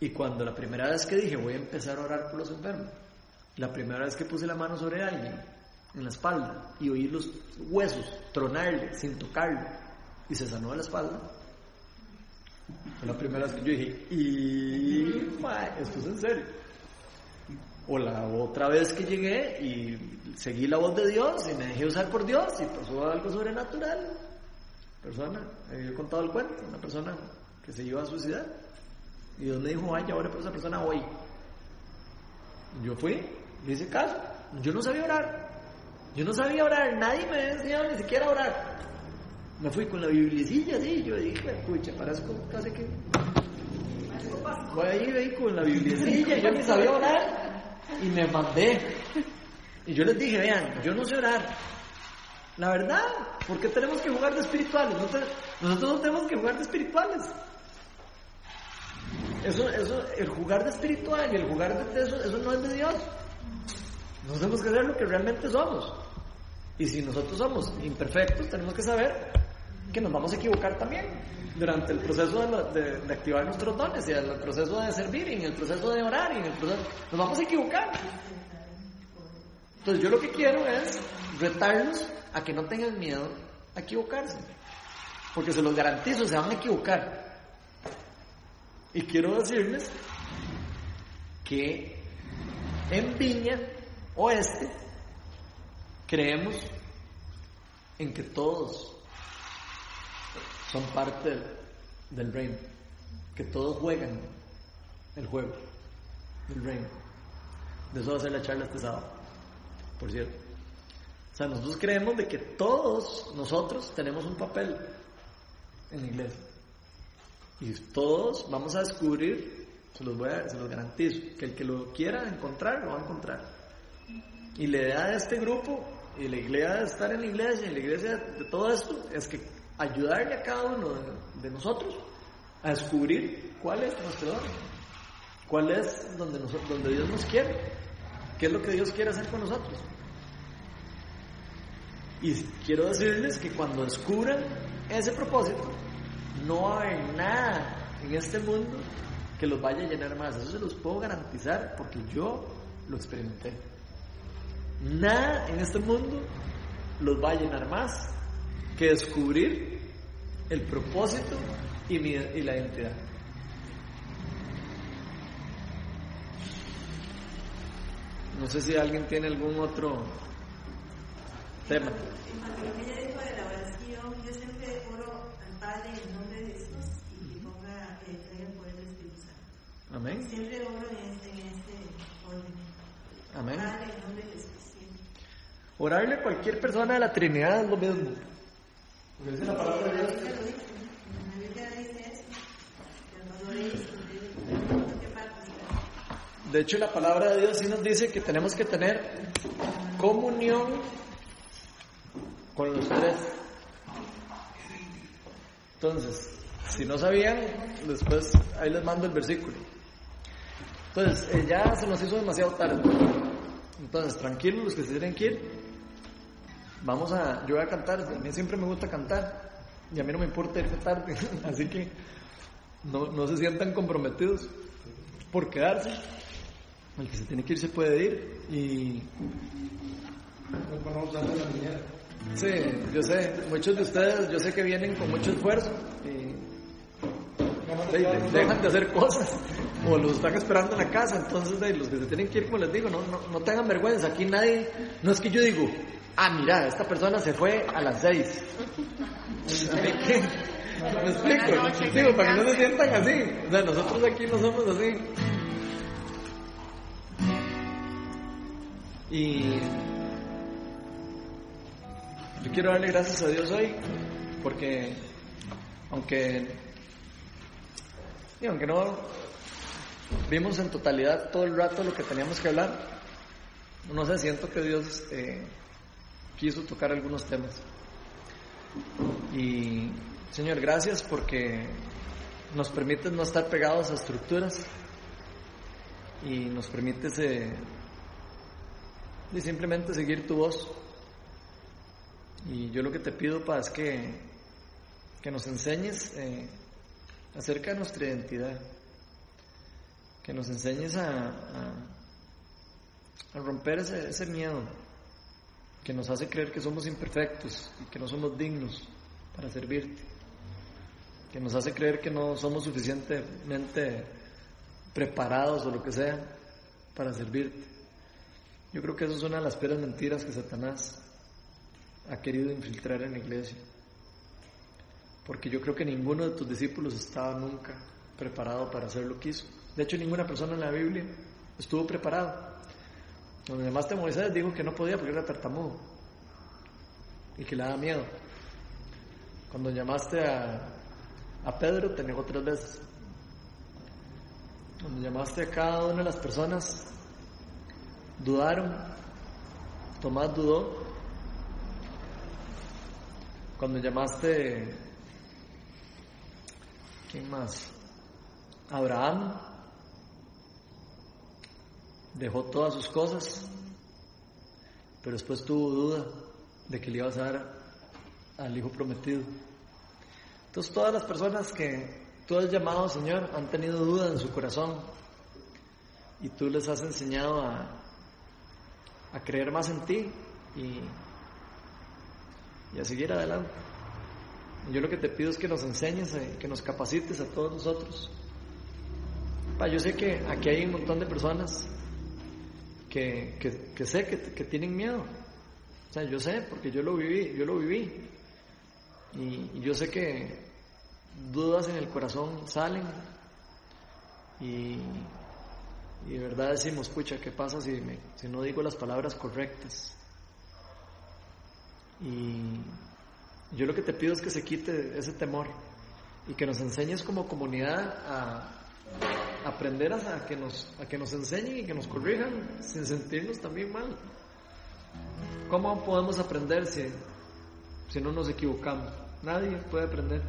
Y cuando la primera vez que dije voy a empezar a orar por los enfermos, la primera vez que puse la mano sobre alguien, en la espalda, y oí los huesos tronarle sin tocarlo, y se sanó de la espalda, fue la primera vez que yo dije, y esto es en serio. O la otra vez que llegué y seguí la voz de Dios y me dejé usar por Dios y pasó algo sobrenatural. Persona, me había contado el cuento, una persona que se iba a suicidar. Y Dios me dijo, vaya, ahora por esa persona hoy. Yo fui, le hice caso. Yo no sabía orar. Yo no sabía orar, nadie me enseñado ni siquiera a orar. Me fui con la biblicilla así, yo dije, pucha, parezco casi que... Voy ahí, ahí con la biblicilla, yo ni sabía orar y me mandé. Y yo les dije, vean, yo no sé orar. La verdad, ¿por qué tenemos que jugar de espirituales? Nosotros no tenemos que jugar de espirituales. Eso, eso, el jugar de espiritual y el jugar de eso, eso no es de Dios. Nosotros tenemos que ser lo que realmente somos. Y si nosotros somos imperfectos, tenemos que saber que nos vamos a equivocar también durante el proceso de, de, activar nuestros dones y en el proceso de servir y en el proceso de orar y en el proceso... Nos vamos a equivocar. Entonces yo lo que quiero es retarlos a que no tengan miedo a equivocarse. Porque se los garantizo, se van a equivocar. Y quiero decirles que en Viña Oeste creemos en que todos son parte del, reino, que todos juegan el juego del reino. De eso va a ser la charla este sábado, por cierto. O sea, nosotros creemos de que todos nosotros tenemos un papel en la iglesia. Y todos vamos a descubrir, se los, voy a, los garantizo, que el que lo quiera encontrar, lo va a encontrar. Y la idea de este grupo, y la de estar en la iglesia, y la iglesia de todo esto, es que ayudarle a cada uno de, nosotros a descubrir cuál es nuestro don, cuál es donde, donde Dios nos quiere, qué es lo que Dios quiere hacer con nosotros. Y quiero decirles que cuando descubran ese propósito, no hay nada en este mundo que los vaya a llenar más. Eso se los puedo garantizar porque yo lo experimenté. Nada en este mundo los va a llenar más que descubrir el propósito y, y la identidad. No sé si alguien tiene algún otro tema. Amén. Siempre oro en este, en este orden. Amén. Orarle a cualquier persona de la Trinidad es lo mismo. Porque la palabra de Dios. De hecho, la palabra de Dios sí nos dice que tenemos que tener comunión con los tres. Entonces, si no sabían, después ahí les mando el versículo. Entonces, eh, ya se nos hizo demasiado tarde. Entonces, tranquilos los que se tienen que ir. Vamos a, yo voy a cantar, a mí siempre me gusta cantar y a mí no me importa irse tarde, así que no, no se sientan comprometidos por quedarse. El que se tiene que ir se puede ir y... Sí, yo sé, muchos de ustedes, yo sé que vienen con mucho esfuerzo y dejan de hacer cosas o los están esperando en la casa. Entonces, los que se tienen que ir, como les digo, no, no, no tengan vergüenza. Aquí nadie, no es que yo digo, ah, mira, esta persona se fue a las seis. ¿Me explico? Digo, para que no se sientan así. O sea, nosotros aquí no somos así. Y yo quiero darle gracias a Dios hoy, porque aunque, y aunque no vimos en totalidad todo el rato lo que teníamos que hablar, no sé, siento que Dios eh, quiso tocar algunos temas. Y Señor, gracias porque nos permites no estar pegados a estructuras y nos permites eh, simplemente seguir tu voz. Y yo lo que te pido, Pa, es que, que nos enseñes eh, acerca de nuestra identidad, que nos enseñes a, romper ese, ese miedo que nos hace creer que somos imperfectos y que no somos dignos para servirte, que nos hace creer que no somos suficientemente preparados o lo que sea para servirte. Yo creo que eso es una de las peores mentiras que Satanás ha querido infiltrar en la iglesia. Porque yo creo que ninguno de tus discípulos estaba nunca preparado para hacer lo que hizo. De hecho, ninguna persona en la Biblia estuvo preparado. Donde además de Moisés dijo que no podía porque era tartamudo y que le daba miedo. Cuando llamaste a, a Pedro, te negó tres veces. Cuando llamaste a cada una de las personas, dudaron. Tomás dudó. Cuando llamaste, ¿quién más? Abraham dejó todas sus cosas, pero después tuvo duda de que le ibas a dar al hijo prometido. Entonces todas las personas que tú has llamado, Señor, han tenido duda en su corazón y tú les has enseñado a, a creer más en ti y, y a seguir adelante. Yo lo que te pido es que nos enseñes, eh, que nos capacites a todos nosotros. Yo sé que aquí hay un montón de personas que, que, sé que, que, tienen miedo. O sea, yo sé, porque yo lo viví, yo lo viví. Y, yo sé que dudas en el corazón salen y, y de verdad decimos, pucha, ¿qué pasa si, me, si no digo las palabras correctas? Y yo lo que te pido es que se quite ese temor y que nos enseñes como comunidad a aprender a, que nos, a que nos enseñen y que nos corrijan sin sentirnos también mal. ¿Cómo podemos aprender si, si no nos equivocamos? Nadie puede aprender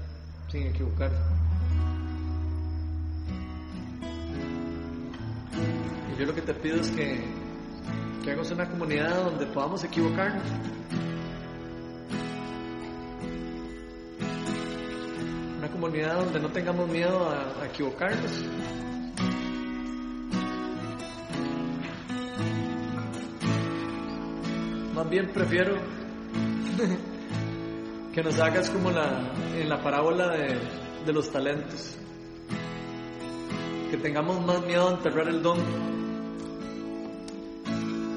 sin equivocarse. Y yo lo que te pido es que, que hagamos una comunidad donde podamos equivocarnos. Comunidad donde no tengamos miedo a equivocarnos. Más bien prefiero que nos hagas como la, en la parábola de, de los talentos. Que tengamos más miedo a enterrar el don,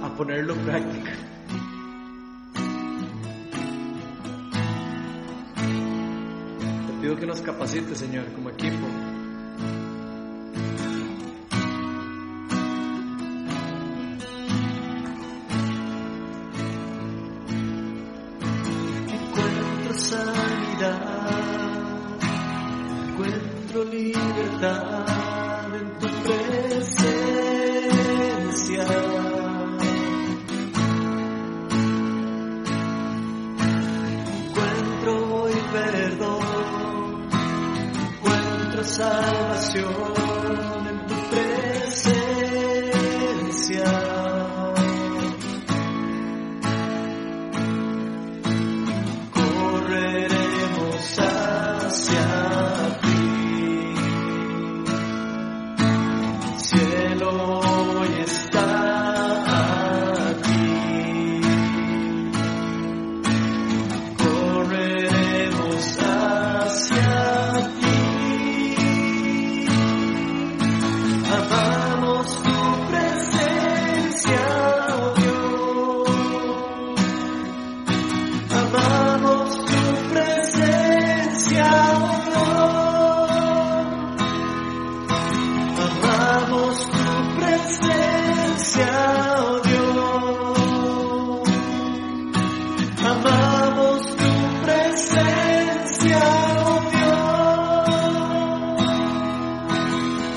a ponerlo en práctica. Que nos capacites, Señor, como equipo.